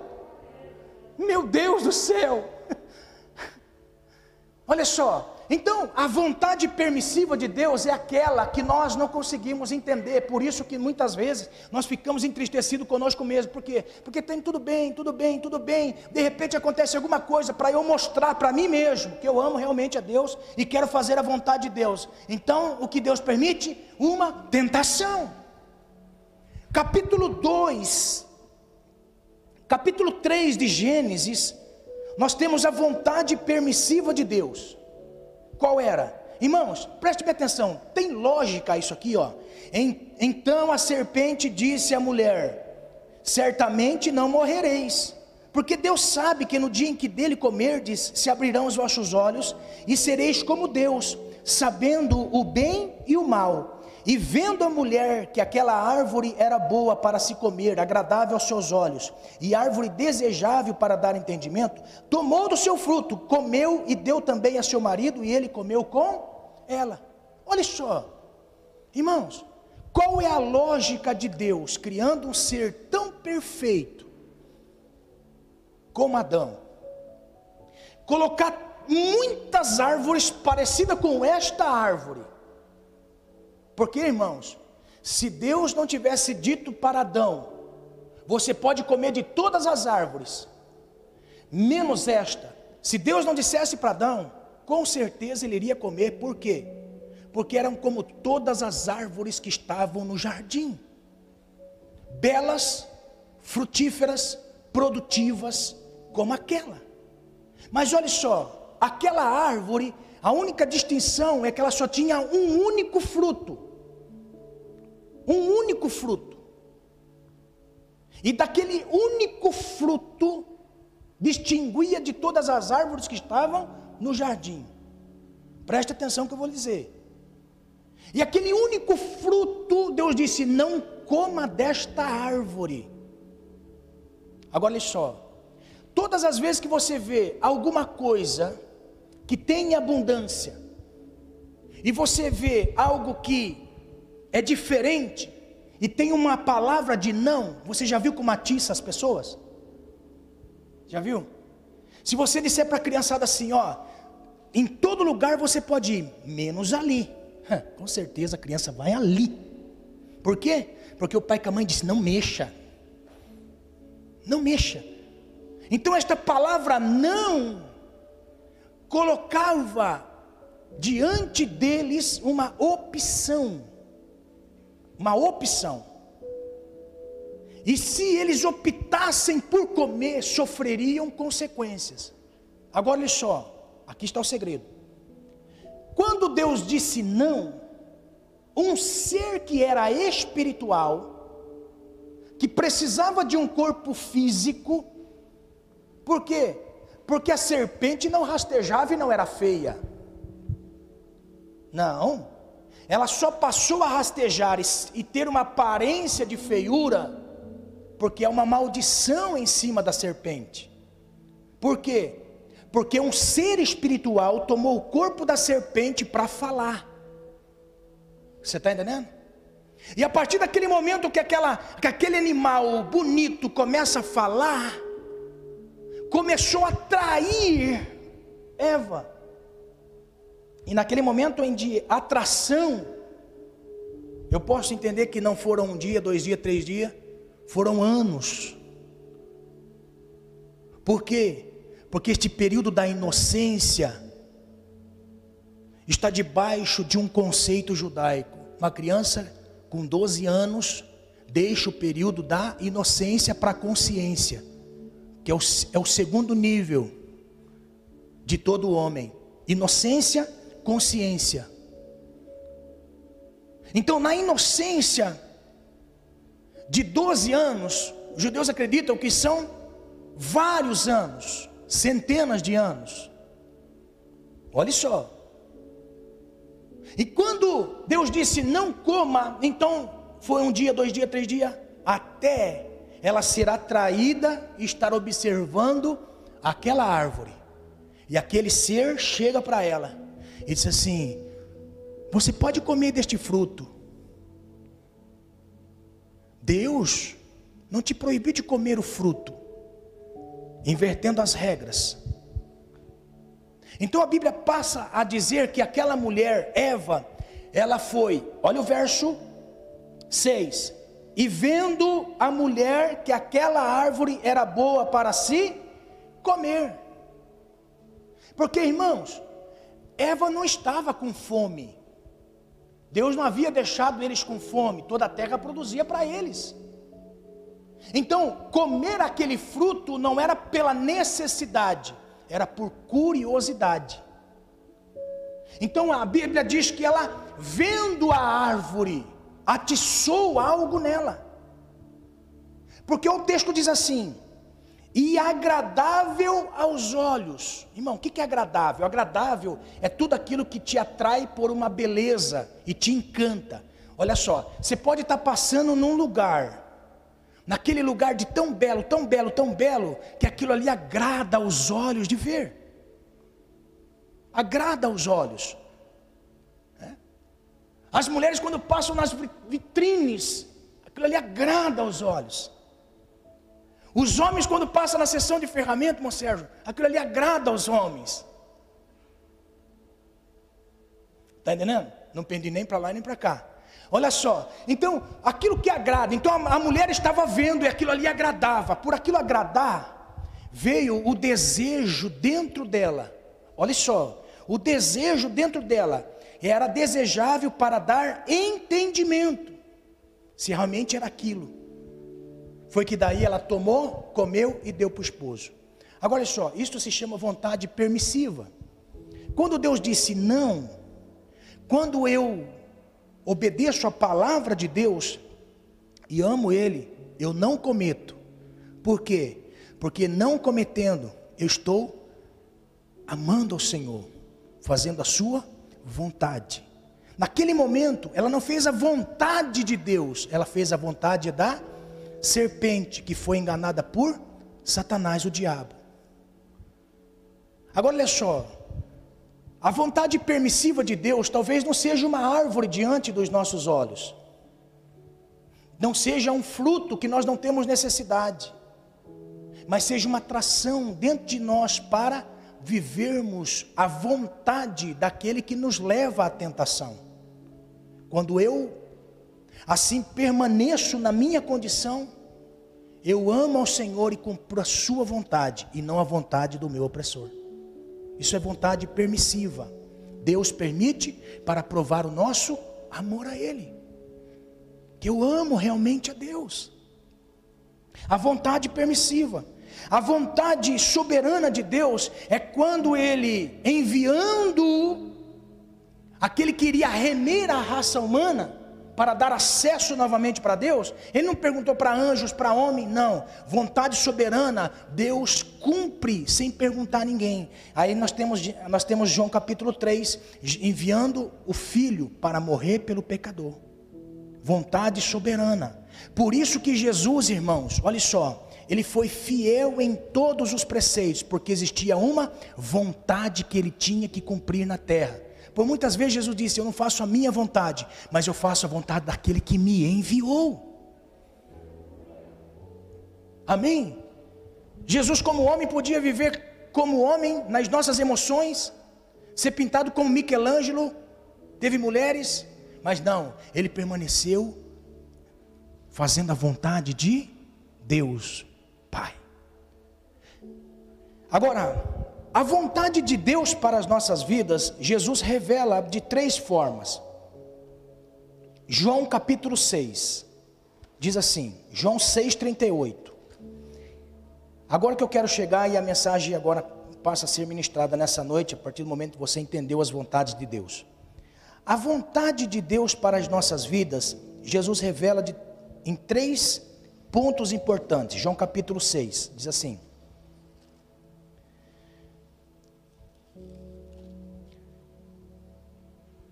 Meu Deus do céu. Olha só. Então, a vontade permissiva de Deus é aquela que nós não conseguimos entender. Por isso que muitas vezes nós ficamos entristecidos conosco mesmo. Por quê? Porque tem tudo bem, tudo bem, tudo bem. De repente acontece alguma coisa para eu mostrar para mim mesmo que eu amo realmente a Deus e quero fazer a vontade de Deus. Então, o que Deus permite? Uma tentação. Capítulo 2, capítulo 3 de Gênesis, nós temos a vontade permissiva de Deus. Qual era? Irmãos, preste atenção, tem lógica isso aqui, ó. Então a serpente disse à mulher: Certamente não morrereis, porque Deus sabe que no dia em que dele comerdes, se abrirão os vossos olhos e sereis como Deus, sabendo o bem e o mal. E vendo a mulher que aquela árvore era boa para se comer, agradável aos seus olhos, e árvore desejável para dar entendimento, tomou do seu fruto, comeu e deu também a seu marido, e ele comeu com ela. Olha só, irmãos, qual é a lógica de Deus criando um ser tão perfeito como Adão? Colocar muitas árvores parecidas com esta árvore porque, irmãos, se Deus não tivesse dito para Adão, você pode comer de todas as árvores, menos esta. Se Deus não dissesse para Adão, com certeza ele iria comer, por quê? Porque eram como todas as árvores que estavam no jardim belas, frutíferas, produtivas, como aquela. Mas olha só, aquela árvore, a única distinção é que ela só tinha um único fruto um único fruto. E daquele único fruto distinguia de todas as árvores que estavam no jardim. Preste atenção que eu vou lhe dizer. E aquele único fruto, Deus disse: Não coma desta árvore. Agora olha só. Todas as vezes que você vê alguma coisa que tem abundância, e você vê algo que é diferente e tem uma palavra de não, você já viu como atiça as pessoas? Já viu? Se você disser para a criançada assim, ó, em todo lugar você pode ir, menos ali. Com certeza a criança vai ali. Por quê? Porque o pai com a mãe disse: não mexa. Não mexa. Então esta palavra não colocava diante deles uma opção uma opção. E se eles optassem por comer, sofreriam consequências. Agora olha só, aqui está o segredo. Quando Deus disse não, um ser que era espiritual, que precisava de um corpo físico, por quê? Porque a serpente não rastejava e não era feia. Não, ela só passou a rastejar e ter uma aparência de feiura Porque é uma maldição em cima da serpente. Por quê? Porque um ser espiritual tomou o corpo da serpente para falar. Você está entendendo? E a partir daquele momento que, aquela, que aquele animal bonito começa a falar, começou a atrair Eva. E naquele momento em de atração, eu posso entender que não foram um dia, dois dias, três dias, foram anos. Por quê? Porque este período da inocência está debaixo de um conceito judaico. Uma criança com 12 anos deixa o período da inocência para a consciência, que é o, é o segundo nível de todo homem: inocência, consciência. Então, na inocência de 12 anos, os judeus acreditam que são vários anos centenas de anos. Olha só. E quando Deus disse não coma, então foi um dia, dois dias, três dias, até ela ser atraída e estar observando aquela árvore. E aquele ser chega para ela e diz assim: Você pode comer deste fruto. Deus não te proibiu de comer o fruto invertendo as regras. Então a Bíblia passa a dizer que aquela mulher, Eva, ela foi, olha o verso 6. E vendo a mulher que aquela árvore era boa para si comer. Porque, irmãos, Eva não estava com fome. Deus não havia deixado eles com fome, toda a terra produzia para eles. Então, comer aquele fruto não era pela necessidade, era por curiosidade. Então a Bíblia diz que ela, vendo a árvore, atiçou algo nela. Porque o texto diz assim: e agradável aos olhos. Irmão, o que é agradável? Agradável é tudo aquilo que te atrai por uma beleza e te encanta. Olha só, você pode estar passando num lugar naquele lugar de tão belo, tão belo, tão belo, que aquilo ali agrada aos olhos de ver. Agrada aos olhos. É? As mulheres, quando passam nas vitrines, aquilo ali agrada aos olhos. Os homens, quando passam na sessão de ferramenta, irmão Sérgio, aquilo ali agrada aos homens. Está entendendo? Não pendi nem para lá nem para cá. Olha só, então aquilo que agrada, então a, a mulher estava vendo e aquilo ali agradava, por aquilo agradar, veio o desejo dentro dela. Olha só, o desejo dentro dela era desejável para dar entendimento, se realmente era aquilo. Foi que daí ela tomou, comeu e deu para o esposo. Agora olha só, isso se chama vontade permissiva. Quando Deus disse não, quando eu obedeço a palavra de Deus e amo Ele, eu não cometo. Por quê? Porque não cometendo, eu estou amando ao Senhor, fazendo a Sua vontade. Naquele momento, ela não fez a vontade de Deus, ela fez a vontade da serpente que foi enganada por Satanás, o diabo. Agora olha só, a vontade permissiva de Deus talvez não seja uma árvore diante dos nossos olhos, não seja um fruto que nós não temos necessidade, mas seja uma atração dentro de nós para vivermos a vontade daquele que nos leva à tentação. Quando eu assim permaneço na minha condição, eu amo ao Senhor e cumpro a sua vontade e não a vontade do meu opressor. Isso é vontade permissiva. Deus permite para provar o nosso amor a Ele. Que eu amo realmente a Deus. A vontade permissiva. A vontade soberana de Deus é quando Ele, enviando aquele que iria remer a raça humana, para dar acesso novamente para Deus, ele não perguntou para anjos, para homem, não. Vontade soberana, Deus cumpre sem perguntar a ninguém. Aí nós temos, nós temos João capítulo 3, enviando o filho para morrer pelo pecador. vontade soberana. Por isso que Jesus, irmãos, olha só, ele foi fiel em todos os preceitos, porque existia uma vontade que ele tinha que cumprir na terra. Por muitas vezes Jesus disse: Eu não faço a minha vontade, mas eu faço a vontade daquele que me enviou. Amém? Jesus, como homem, podia viver como homem nas nossas emoções, ser pintado como Michelangelo, teve mulheres, mas não, ele permaneceu fazendo a vontade de Deus, Pai. Agora, a vontade de Deus para as nossas vidas, Jesus revela de três formas. João capítulo 6, diz assim, João 6,38. Agora que eu quero chegar e a mensagem agora passa a ser ministrada nessa noite, a partir do momento que você entendeu as vontades de Deus. A vontade de Deus para as nossas vidas, Jesus revela de, em três pontos importantes. João capítulo 6 diz assim: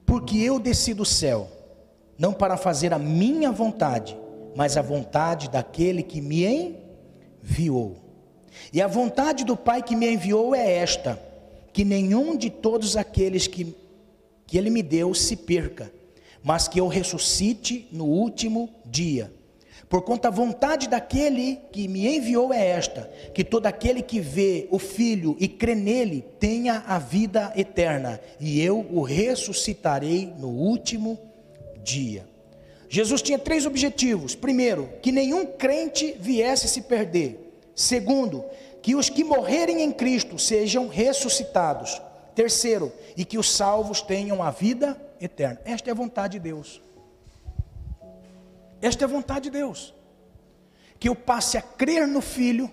Porque eu desci do céu, não para fazer a minha vontade, mas a vontade daquele que me enviou. E a vontade do Pai que me enviou é esta: que nenhum de todos aqueles que, que Ele me deu se perca, mas que eu ressuscite no último dia. Porquanto a vontade daquele que me enviou é esta: que todo aquele que vê o Filho e crê nele tenha a vida eterna, e eu o ressuscitarei no último dia. Jesus tinha três objetivos: primeiro, que nenhum crente viesse se perder. Segundo, que os que morrerem em Cristo sejam ressuscitados. Terceiro, e que os salvos tenham a vida eterna. Esta é a vontade de Deus. Esta é a vontade de Deus. Que eu passe a crer no Filho.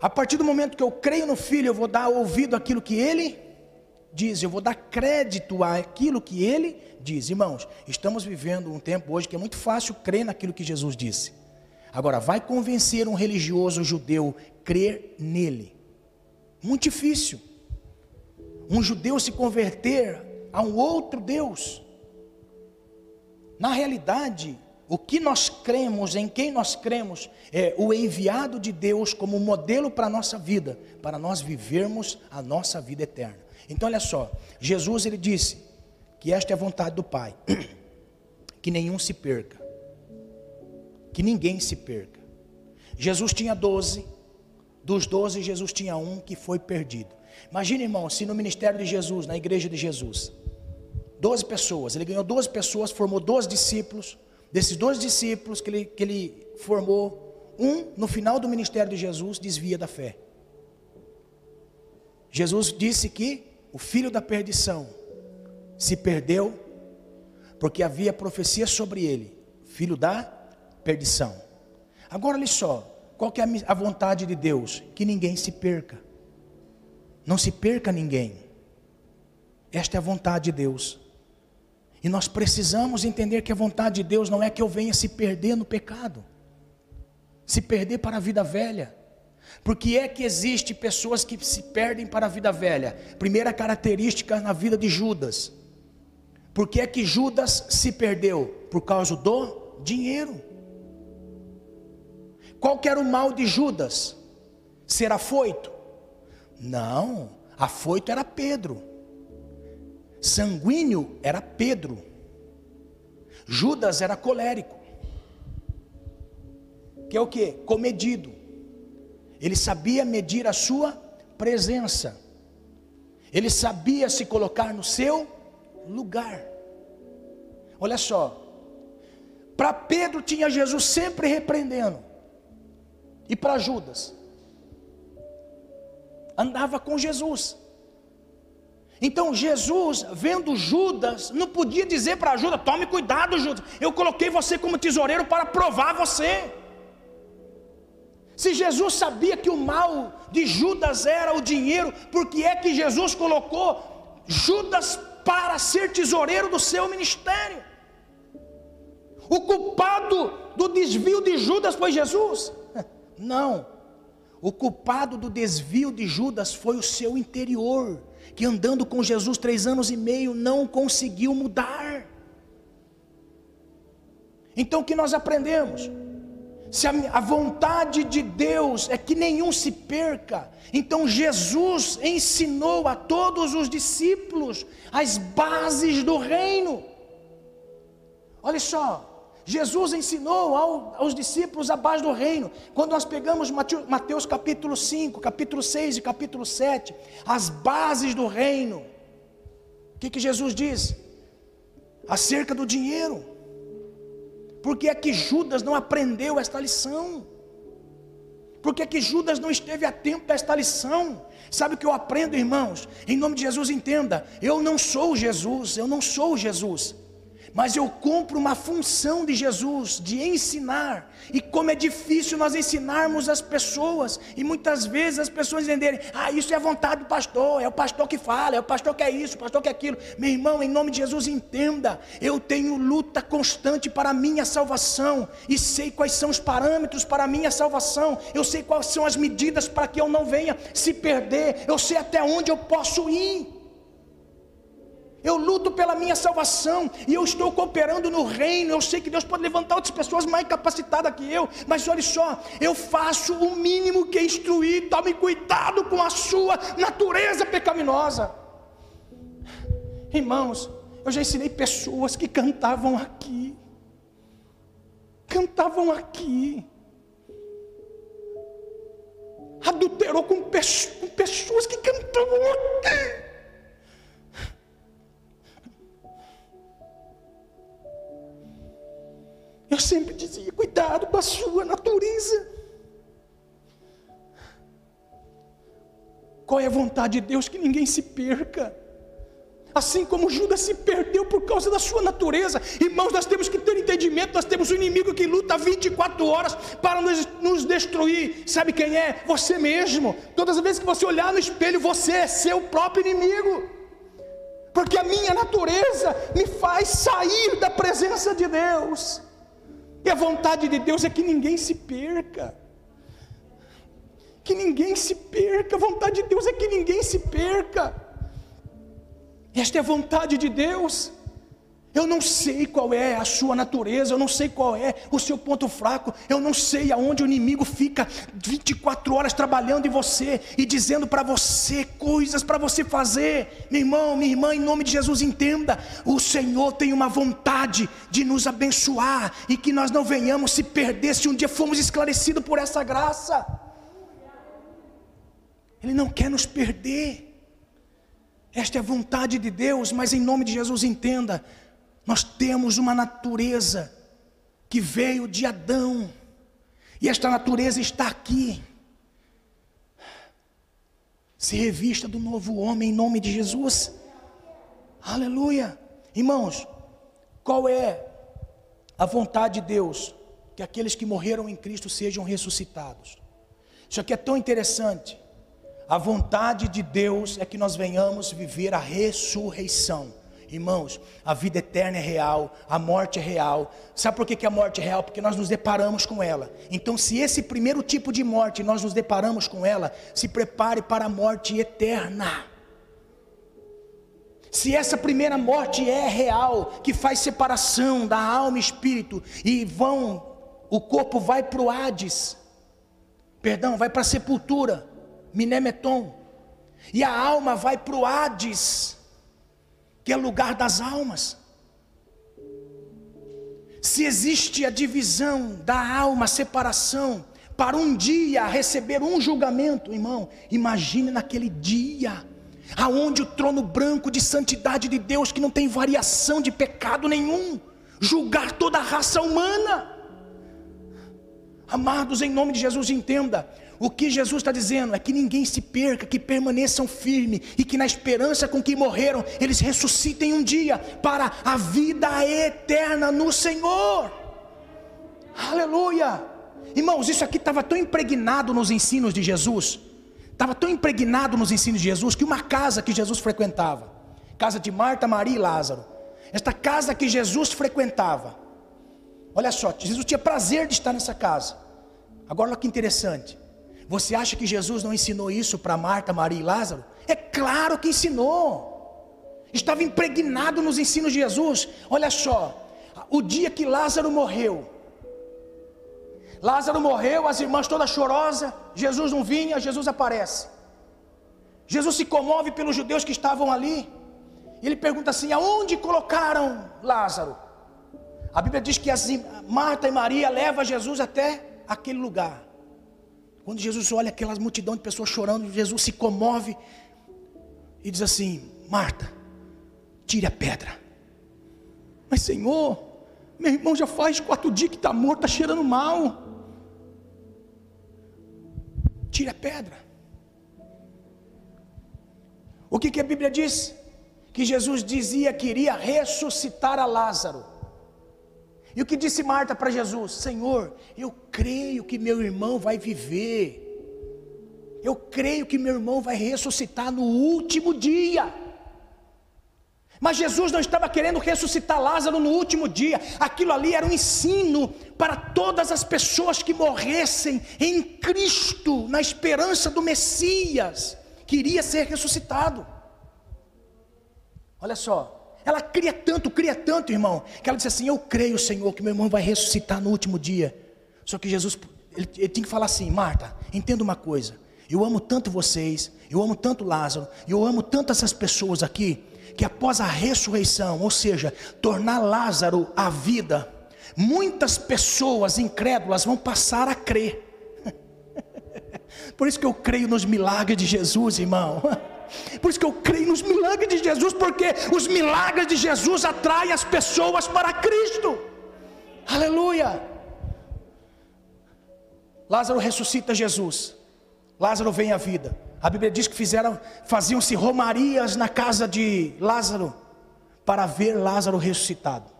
A partir do momento que eu creio no Filho, eu vou dar ouvido àquilo que Ele diz, eu vou dar crédito àquilo que Ele diz. Irmãos, estamos vivendo um tempo hoje que é muito fácil crer naquilo que Jesus disse. Agora, vai convencer um religioso judeu crer nele? Muito difícil. Um judeu se converter a um outro Deus. Na realidade, o que nós cremos, em quem nós cremos, é o enviado de Deus como modelo para a nossa vida, para nós vivermos a nossa vida eterna. Então, olha só, Jesus ele disse que esta é a vontade do Pai, que nenhum se perca, que ninguém se perca. Jesus tinha doze, dos doze, Jesus tinha um que foi perdido. Imagina, irmão, se no ministério de Jesus, na igreja de Jesus, doze pessoas, ele ganhou doze pessoas, formou doze discípulos, desses doze discípulos que ele, que ele formou, um, no final do ministério de Jesus, desvia da fé. Jesus disse que o filho da perdição se perdeu, porque havia profecia sobre ele, filho da perdição. Agora olha só, qual é a vontade de Deus? Que ninguém se perca. Não se perca ninguém. Esta é a vontade de Deus. E nós precisamos entender que a vontade de Deus não é que eu venha se perder no pecado, se perder para a vida velha. Porque é que existe pessoas que se perdem para a vida velha? Primeira característica na vida de Judas. Por que é que Judas se perdeu? Por causa do dinheiro. Qual que era o mal de Judas? Ser afoito? Não, afoito era Pedro. Sanguíneo era Pedro. Judas era colérico. Que é o que? Comedido. Ele sabia medir a sua presença. Ele sabia se colocar no seu lugar. Olha só. Para Pedro tinha Jesus sempre repreendendo. E para Judas? Andava com Jesus. Então Jesus, vendo Judas, não podia dizer para Judas: tome cuidado, Judas, eu coloquei você como tesoureiro para provar você. Se Jesus sabia que o mal de Judas era o dinheiro, por que é que Jesus colocou Judas para ser tesoureiro do seu ministério? O culpado do desvio de Judas foi Jesus. Não. O culpado do desvio de Judas foi o seu interior, que andando com Jesus três anos e meio não conseguiu mudar. Então o que nós aprendemos? Se a, a vontade de Deus é que nenhum se perca, então Jesus ensinou a todos os discípulos as bases do reino. Olha só, Jesus ensinou ao, aos discípulos a base do reino. Quando nós pegamos Mateus, capítulo 5, capítulo 6 e capítulo 7, as bases do reino. O que, que Jesus diz? Acerca do dinheiro. Por que é que Judas não aprendeu esta lição? Por que é que Judas não esteve atento a esta lição? Sabe o que eu aprendo, irmãos? Em nome de Jesus, entenda: eu não sou Jesus, eu não sou Jesus mas eu cumpro uma função de Jesus, de ensinar. E como é difícil nós ensinarmos as pessoas, e muitas vezes as pessoas entenderem: ah, isso é a vontade do pastor, é o pastor que fala, é o pastor que é isso, o pastor que é aquilo. Meu irmão, em nome de Jesus, entenda: eu tenho luta constante para a minha salvação, e sei quais são os parâmetros para a minha salvação, eu sei quais são as medidas para que eu não venha se perder, eu sei até onde eu posso ir. Eu luto pela minha salvação e eu estou cooperando no reino. Eu sei que Deus pode levantar outras pessoas mais capacitadas que eu, mas olha só, eu faço o mínimo que é instruir. Tome cuidado com a sua natureza pecaminosa, irmãos. Eu já ensinei pessoas que cantavam aqui, cantavam aqui, adulterou com, pessoas que cantavam aqui. Eu sempre dizia: cuidado com a sua natureza. Qual é a vontade de Deus? Que ninguém se perca. Assim como Judas se perdeu por causa da sua natureza. Irmãos, nós temos que ter entendimento. Nós temos um inimigo que luta 24 horas para nos, nos destruir. Sabe quem é? Você mesmo. Todas as vezes que você olhar no espelho, você é seu próprio inimigo. Porque a minha natureza me faz sair da presença de Deus. E a vontade de Deus é que ninguém se perca. Que ninguém se perca. A vontade de Deus é que ninguém se perca. Esta é a vontade de Deus. Eu não sei qual é a sua natureza, eu não sei qual é o seu ponto fraco, eu não sei aonde o inimigo fica 24 horas trabalhando em você e dizendo para você coisas para você fazer. Meu irmão, minha irmã, em nome de Jesus, entenda: o Senhor tem uma vontade de nos abençoar e que nós não venhamos se perder se um dia formos esclarecidos por essa graça. Ele não quer nos perder. Esta é a vontade de Deus, mas em nome de Jesus entenda, nós temos uma natureza que veio de Adão, e esta natureza está aqui. Se revista do novo homem em nome de Jesus. Aleluia. Irmãos, qual é a vontade de Deus? Que aqueles que morreram em Cristo sejam ressuscitados. Isso aqui é tão interessante. A vontade de Deus é que nós venhamos viver a ressurreição. Irmãos, a vida eterna é real, a morte é real. Sabe por que, a morte é real? Porque nós nos deparamos com ela. Então, se esse primeiro tipo de morte nós nos deparamos com ela, se prepare para a morte eterna. Se essa primeira morte é real, que faz separação da alma e espírito, e vão, o corpo vai para o Hades, perdão, vai para a sepultura, Minemeton, e a alma vai para o Hades que é lugar das almas. Se existe a divisão da alma, a separação, para um dia receber um julgamento, irmão, imagine naquele dia, aonde o trono branco de santidade de Deus, que não tem variação de pecado nenhum, julgar toda a raça humana. Amados, em nome de Jesus, entenda: o que Jesus está dizendo é que ninguém se perca, que permaneçam firmes e que na esperança com que morreram, eles ressuscitem um dia para a vida eterna no Senhor. Aleluia! Irmãos, isso aqui estava tão impregnado nos ensinos de Jesus, estava tão impregnado nos ensinos de Jesus, que uma casa que Jesus frequentava, casa de Marta, Maria e Lázaro, esta casa que Jesus frequentava, olha só, Jesus tinha prazer de estar nessa casa. Agora olha que interessante. Você acha que Jesus não ensinou isso para Marta, Maria e Lázaro? É claro que ensinou. Estava impregnado nos ensinos de Jesus. Olha só, o dia que Lázaro morreu. Lázaro morreu, as irmãs todas chorosas, Jesus não vinha, Jesus aparece. Jesus se comove pelos judeus que estavam ali. Ele pergunta assim: aonde colocaram Lázaro? A Bíblia diz que as, Marta e Maria levam Jesus até aquele lugar. Quando Jesus olha aquelas multidão de pessoas chorando, Jesus se comove e diz assim: Marta, tire a pedra. Mas Senhor, meu irmão já faz quatro dias que está morto, está cheirando mal. Tire a pedra. O que, que a Bíblia diz? Que Jesus dizia que iria ressuscitar a Lázaro. E o que disse Marta para Jesus? Senhor, eu creio que meu irmão vai viver. Eu creio que meu irmão vai ressuscitar no último dia. Mas Jesus não estava querendo ressuscitar Lázaro no último dia. Aquilo ali era um ensino para todas as pessoas que morressem em Cristo, na esperança do Messias, que iria ser ressuscitado. Olha só, ela cria tanto, cria tanto, irmão, que ela disse assim: Eu creio, Senhor, que meu irmão vai ressuscitar no último dia. Só que Jesus, ele, ele tinha que falar assim: Marta, entenda uma coisa. Eu amo tanto vocês, eu amo tanto Lázaro, eu amo tanto essas pessoas aqui, que após a ressurreição, ou seja, tornar Lázaro a vida, muitas pessoas incrédulas vão passar a crer. Por isso que eu creio nos milagres de Jesus, irmão. Por isso que eu creio nos milagres de Jesus, porque os milagres de Jesus atraem as pessoas para Cristo. Aleluia. Lázaro ressuscita Jesus. Lázaro vem à vida. A Bíblia diz que fizeram, faziam-se romarias na casa de Lázaro para ver Lázaro ressuscitado.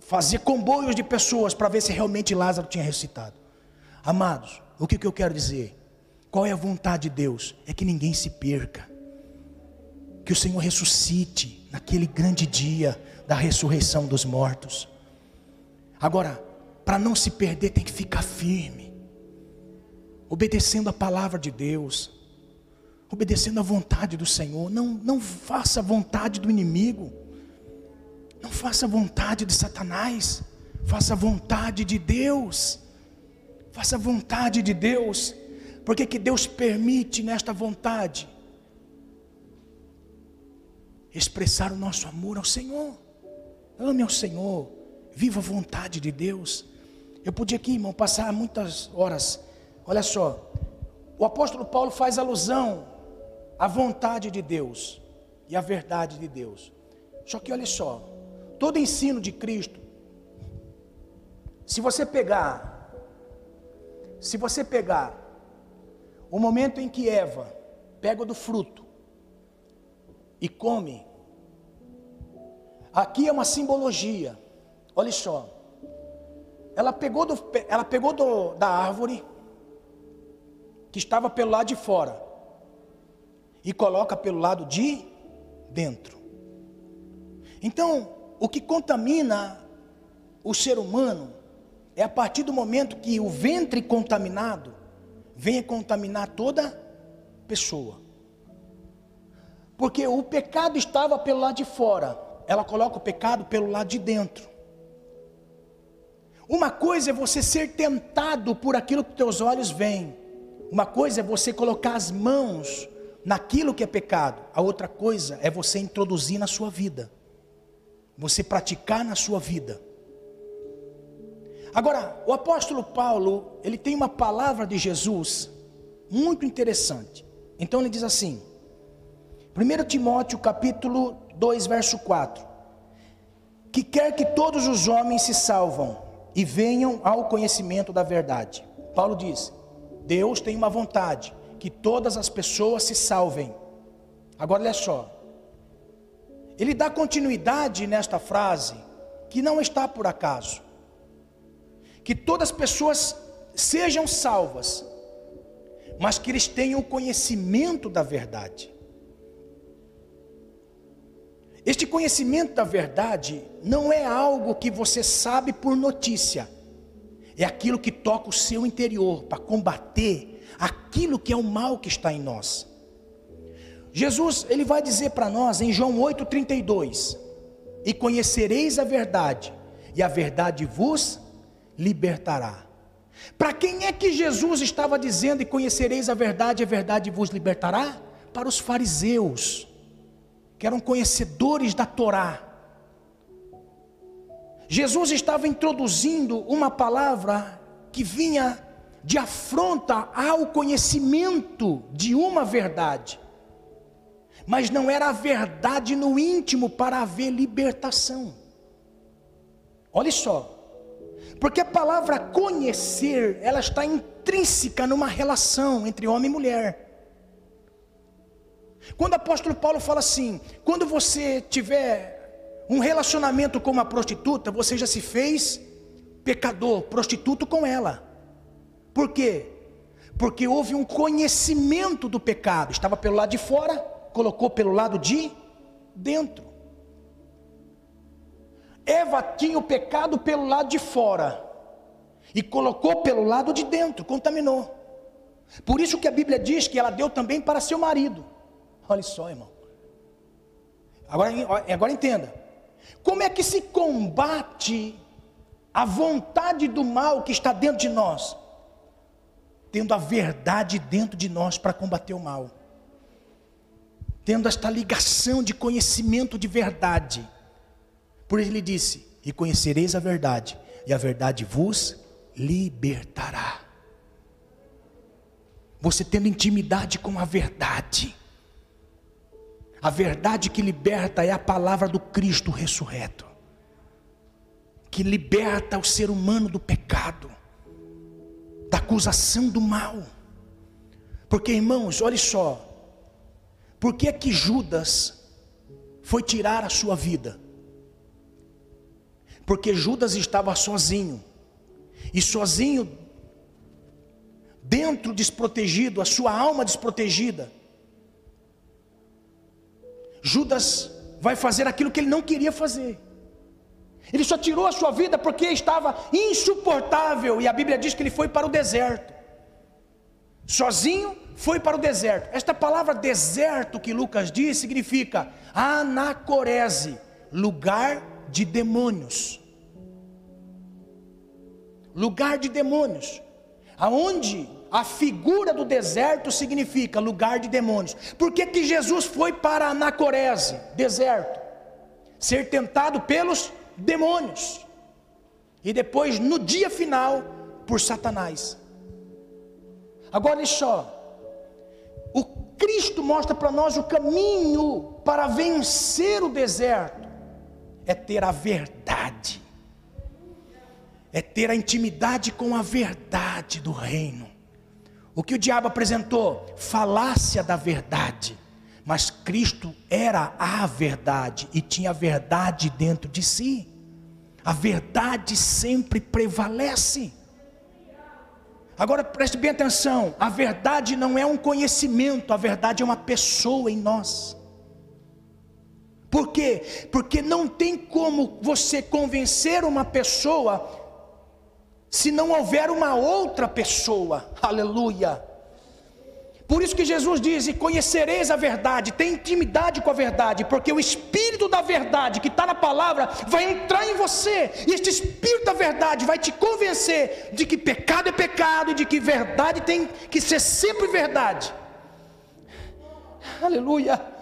Fazia comboios de pessoas para ver se realmente Lázaro tinha ressuscitado. Amados, o que, que eu quero dizer? Qual é a vontade de Deus? É que ninguém se perca. Que o Senhor ressuscite naquele grande dia da ressurreição dos mortos. Agora, para não se perder, tem que ficar firme, obedecendo a palavra de Deus, obedecendo a vontade do Senhor. Não, não faça a vontade do inimigo, não faça a vontade de Satanás, faça a vontade de Deus. Faça a vontade de Deus. Por que, que Deus permite nesta vontade? Expressar o nosso amor ao Senhor. Ame ao Senhor. Viva a vontade de Deus. Eu podia aqui, irmão, passar muitas horas. Olha só. O apóstolo Paulo faz alusão à vontade de Deus e à verdade de Deus. Só que olha só. Todo ensino de Cristo, se você pegar, se você pegar o momento em que Eva pega do fruto e come, aqui é uma simbologia. Olha só. Ela pegou, do, ela pegou do, da árvore que estava pelo lado de fora e coloca pelo lado de dentro. Então, o que contamina o ser humano é a partir do momento que o ventre contaminado venha contaminar toda pessoa. Porque o pecado estava pelo lado de fora, ela coloca o pecado pelo lado de dentro. Uma coisa é você ser tentado por aquilo que teus olhos veem. Uma coisa é você colocar as mãos naquilo que é pecado. A outra coisa é você introduzir na sua vida. Você praticar na sua vida. Agora, o apóstolo Paulo, ele tem uma palavra de Jesus muito interessante. Então ele diz assim: 1 Timóteo capítulo 2, verso 4: Que quer que todos os homens se salvam e venham ao conhecimento da verdade. Paulo diz: Deus tem uma vontade que todas as pessoas se salvem. Agora olha só. Ele dá continuidade nesta frase que não está por acaso que todas as pessoas sejam salvas, mas que eles tenham o conhecimento da verdade. Este conhecimento da verdade não é algo que você sabe por notícia, é aquilo que toca o seu interior para combater aquilo que é o mal que está em nós. Jesus, ele vai dizer para nós em João 8:32: "E conhecereis a verdade, e a verdade vos libertará. Para quem é que Jesus estava dizendo e conhecereis a verdade, a verdade vos libertará? Para os fariseus, que eram conhecedores da Torá. Jesus estava introduzindo uma palavra que vinha de afronta ao conhecimento de uma verdade, mas não era a verdade no íntimo para haver libertação. Olha só, porque a palavra conhecer, ela está intrínseca numa relação entre homem e mulher. Quando o apóstolo Paulo fala assim: quando você tiver um relacionamento com uma prostituta, você já se fez pecador, prostituto com ela. Por quê? Porque houve um conhecimento do pecado, estava pelo lado de fora, colocou pelo lado de dentro. Eva tinha o pecado pelo lado de fora e colocou pelo lado de dentro, contaminou. Por isso que a Bíblia diz que ela deu também para seu marido. Olha só, irmão. Agora, agora entenda. Como é que se combate a vontade do mal que está dentro de nós? Tendo a verdade dentro de nós para combater o mal. Tendo esta ligação de conhecimento de verdade por isso ele disse: E conhecereis a verdade, e a verdade vos libertará. Você tendo intimidade com a verdade. A verdade que liberta é a palavra do Cristo ressurreto, que liberta o ser humano do pecado, da acusação do mal. Porque, irmãos, olhe só, por que é que Judas foi tirar a sua vida? Porque Judas estava sozinho, e sozinho, dentro desprotegido, a sua alma desprotegida. Judas vai fazer aquilo que ele não queria fazer. Ele só tirou a sua vida porque estava insuportável, e a Bíblia diz que ele foi para o deserto. Sozinho foi para o deserto. Esta palavra deserto que Lucas diz significa anacorese, lugar de demônios. Lugar de demônios. Aonde a figura do deserto significa lugar de demônios. Por que, que Jesus foi para Anacorese, deserto? Ser tentado pelos demônios. E depois, no dia final, por Satanás. Agora, olha só. O Cristo mostra para nós o caminho para vencer o deserto é ter a verdade, é ter a intimidade com a verdade do reino. O que o diabo apresentou? Falácia da verdade. Mas Cristo era a verdade e tinha a verdade dentro de si. A verdade sempre prevalece. Agora preste bem atenção: a verdade não é um conhecimento, a verdade é uma pessoa em nós. Por quê? Porque não tem como você convencer uma pessoa se não houver uma outra pessoa. Aleluia. Por isso que Jesus diz: e conhecereis a verdade, tem intimidade com a verdade, porque o Espírito da verdade que está na palavra vai entrar em você, e este Espírito da verdade vai te convencer de que pecado é pecado e de que verdade tem que ser sempre verdade. Aleluia.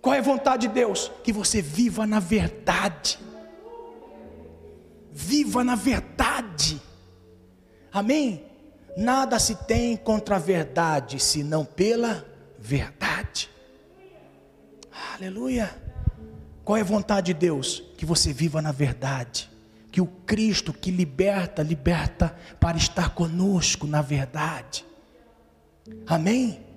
Qual é a vontade de Deus? Que você viva na verdade. Viva na verdade. Amém? Nada se tem contra a verdade, senão pela verdade. Aleluia. Qual é a vontade de Deus? Que você viva na verdade. Que o Cristo que liberta, liberta para estar conosco na verdade. Amém?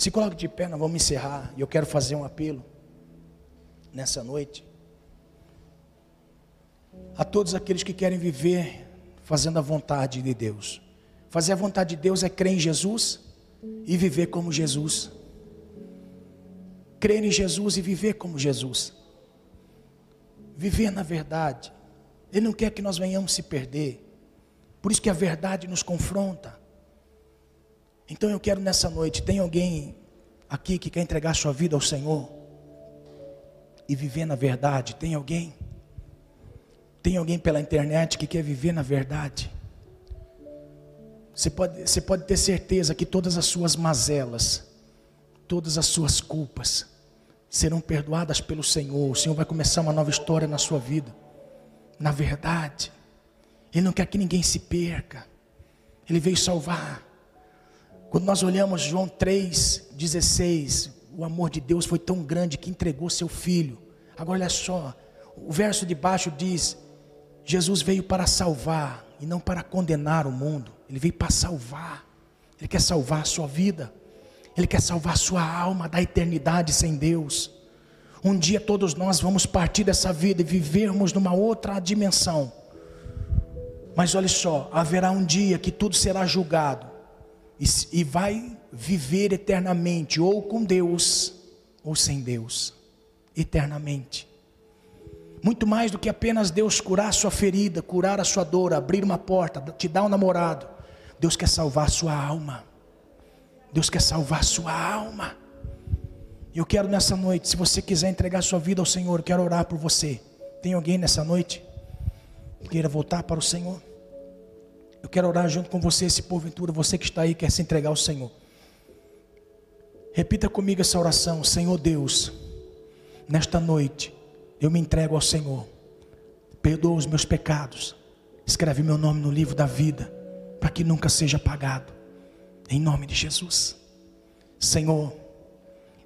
Se coloque de pé, nós vamos encerrar. E eu quero fazer um apelo nessa noite a todos aqueles que querem viver fazendo a vontade de Deus. Fazer a vontade de Deus é crer em Jesus e viver como Jesus. Crer em Jesus e viver como Jesus. Viver na verdade. Ele não quer que nós venhamos se perder. Por isso que a verdade nos confronta. Então eu quero nessa noite, tem alguém aqui que quer entregar sua vida ao Senhor? e viver na verdade? Tem alguém? Tem alguém pela internet que quer viver na verdade? Você pode, você pode ter certeza que todas as suas mazelas, todas as suas culpas serão perdoadas pelo Senhor. O Senhor vai começar uma nova história na sua vida. Na verdade, Ele não quer que ninguém se perca. Ele veio salvar. Quando nós olhamos João 3,16, o amor de Deus foi tão grande que entregou seu filho. Agora olha só, o verso de baixo diz: Jesus veio para salvar e não para condenar o mundo. Ele veio para salvar. Ele quer salvar a sua vida. Ele quer salvar a sua alma da eternidade sem Deus. Um dia todos nós vamos partir dessa vida e vivermos numa outra dimensão. Mas olha só, haverá um dia que tudo será julgado e, vai viver eternamente, ou com Deus, ou sem Deus, eternamente. Muito mais do que apenas Deus curar a sua ferida, curar a sua dor, abrir uma porta, te dar um namorado. Deus quer salvar a sua alma. Deus quer salvar a sua alma. Eu quero nessa noite, se você quiser entregar sua vida ao Senhor, quero orar por você. Tem alguém nessa noite que queira voltar para o Senhor? Eu quero orar junto com você, se porventura você que está aí quer se entregar ao Senhor. Repita comigo essa oração, Senhor Deus, nesta noite eu me entrego ao Senhor. Perdoa os meus pecados. Escreve meu nome no livro da vida, para que nunca seja apagado. Em nome de Jesus. Senhor,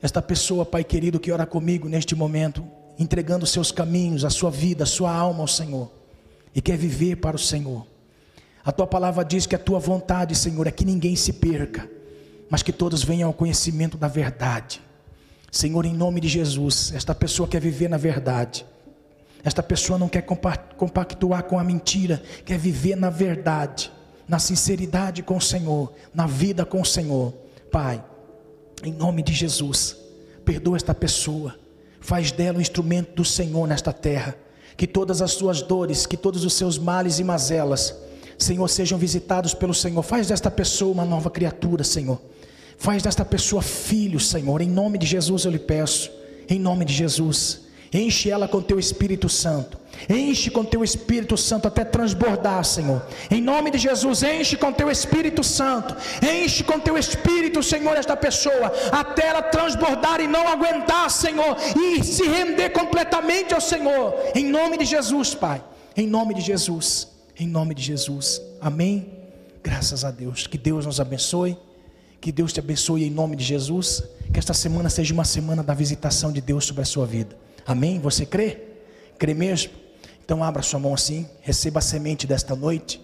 esta pessoa, Pai querido, que ora comigo neste momento, entregando seus caminhos, a sua vida, a sua alma ao Senhor, e quer viver para o Senhor. A tua palavra diz que a tua vontade, Senhor, é que ninguém se perca, mas que todos venham ao conhecimento da verdade. Senhor, em nome de Jesus, esta pessoa quer viver na verdade. Esta pessoa não quer compactuar com a mentira, quer viver na verdade, na sinceridade com o Senhor, na vida com o Senhor. Pai, em nome de Jesus, perdoa esta pessoa, faz dela um instrumento do Senhor nesta terra. Que todas as suas dores, que todos os seus males e mazelas, Senhor, sejam visitados pelo Senhor. Faz desta pessoa uma nova criatura, Senhor. Faz desta pessoa filho, Senhor. Em nome de Jesus eu lhe peço. Em nome de Jesus. Enche ela com teu Espírito Santo. Enche com teu Espírito Santo até transbordar, Senhor. Em nome de Jesus, enche com teu Espírito Santo. Enche com teu Espírito, Senhor, esta pessoa, até ela transbordar e não aguentar, Senhor, e se render completamente ao Senhor. Em nome de Jesus, Pai. Em nome de Jesus. Em nome de Jesus. Amém. Graças a Deus. Que Deus nos abençoe. Que Deus te abençoe em nome de Jesus. Que esta semana seja uma semana da visitação de Deus sobre a sua vida. Amém? Você crê? Crê mesmo? Então abra sua mão assim, receba a semente desta noite,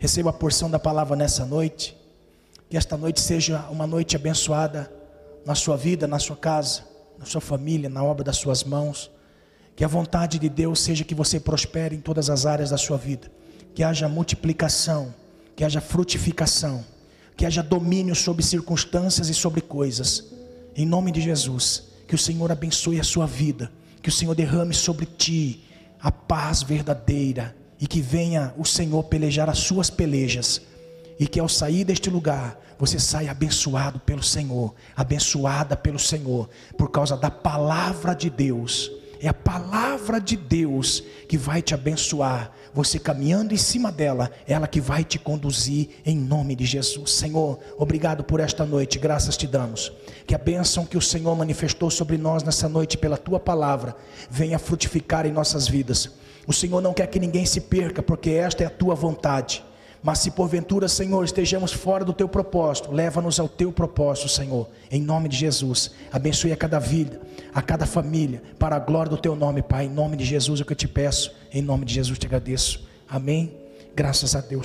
receba a porção da palavra nessa noite. Que esta noite seja uma noite abençoada na sua vida, na sua casa, na sua família, na obra das suas mãos. Que a vontade de Deus seja que você prospere em todas as áreas da sua vida. Que haja multiplicação, que haja frutificação que haja domínio sobre circunstâncias e sobre coisas. Em nome de Jesus, que o Senhor abençoe a sua vida, que o Senhor derrame sobre ti a paz verdadeira e que venha o Senhor pelejar as suas pelejas. E que ao sair deste lugar, você saia abençoado pelo Senhor, abençoada pelo Senhor, por causa da palavra de Deus. É a palavra de Deus que vai te abençoar, você caminhando em cima dela, ela que vai te conduzir em nome de Jesus. Senhor, obrigado por esta noite, graças te damos. Que a bênção que o Senhor manifestou sobre nós nessa noite pela tua palavra venha frutificar em nossas vidas. O Senhor não quer que ninguém se perca, porque esta é a tua vontade. Mas se porventura, Senhor, estejamos fora do teu propósito, leva-nos ao teu propósito, Senhor, em nome de Jesus. Abençoe a cada vida, a cada família, para a glória do teu nome, Pai. Em nome de Jesus é o que eu te peço, em nome de Jesus te agradeço. Amém. Graças a Deus.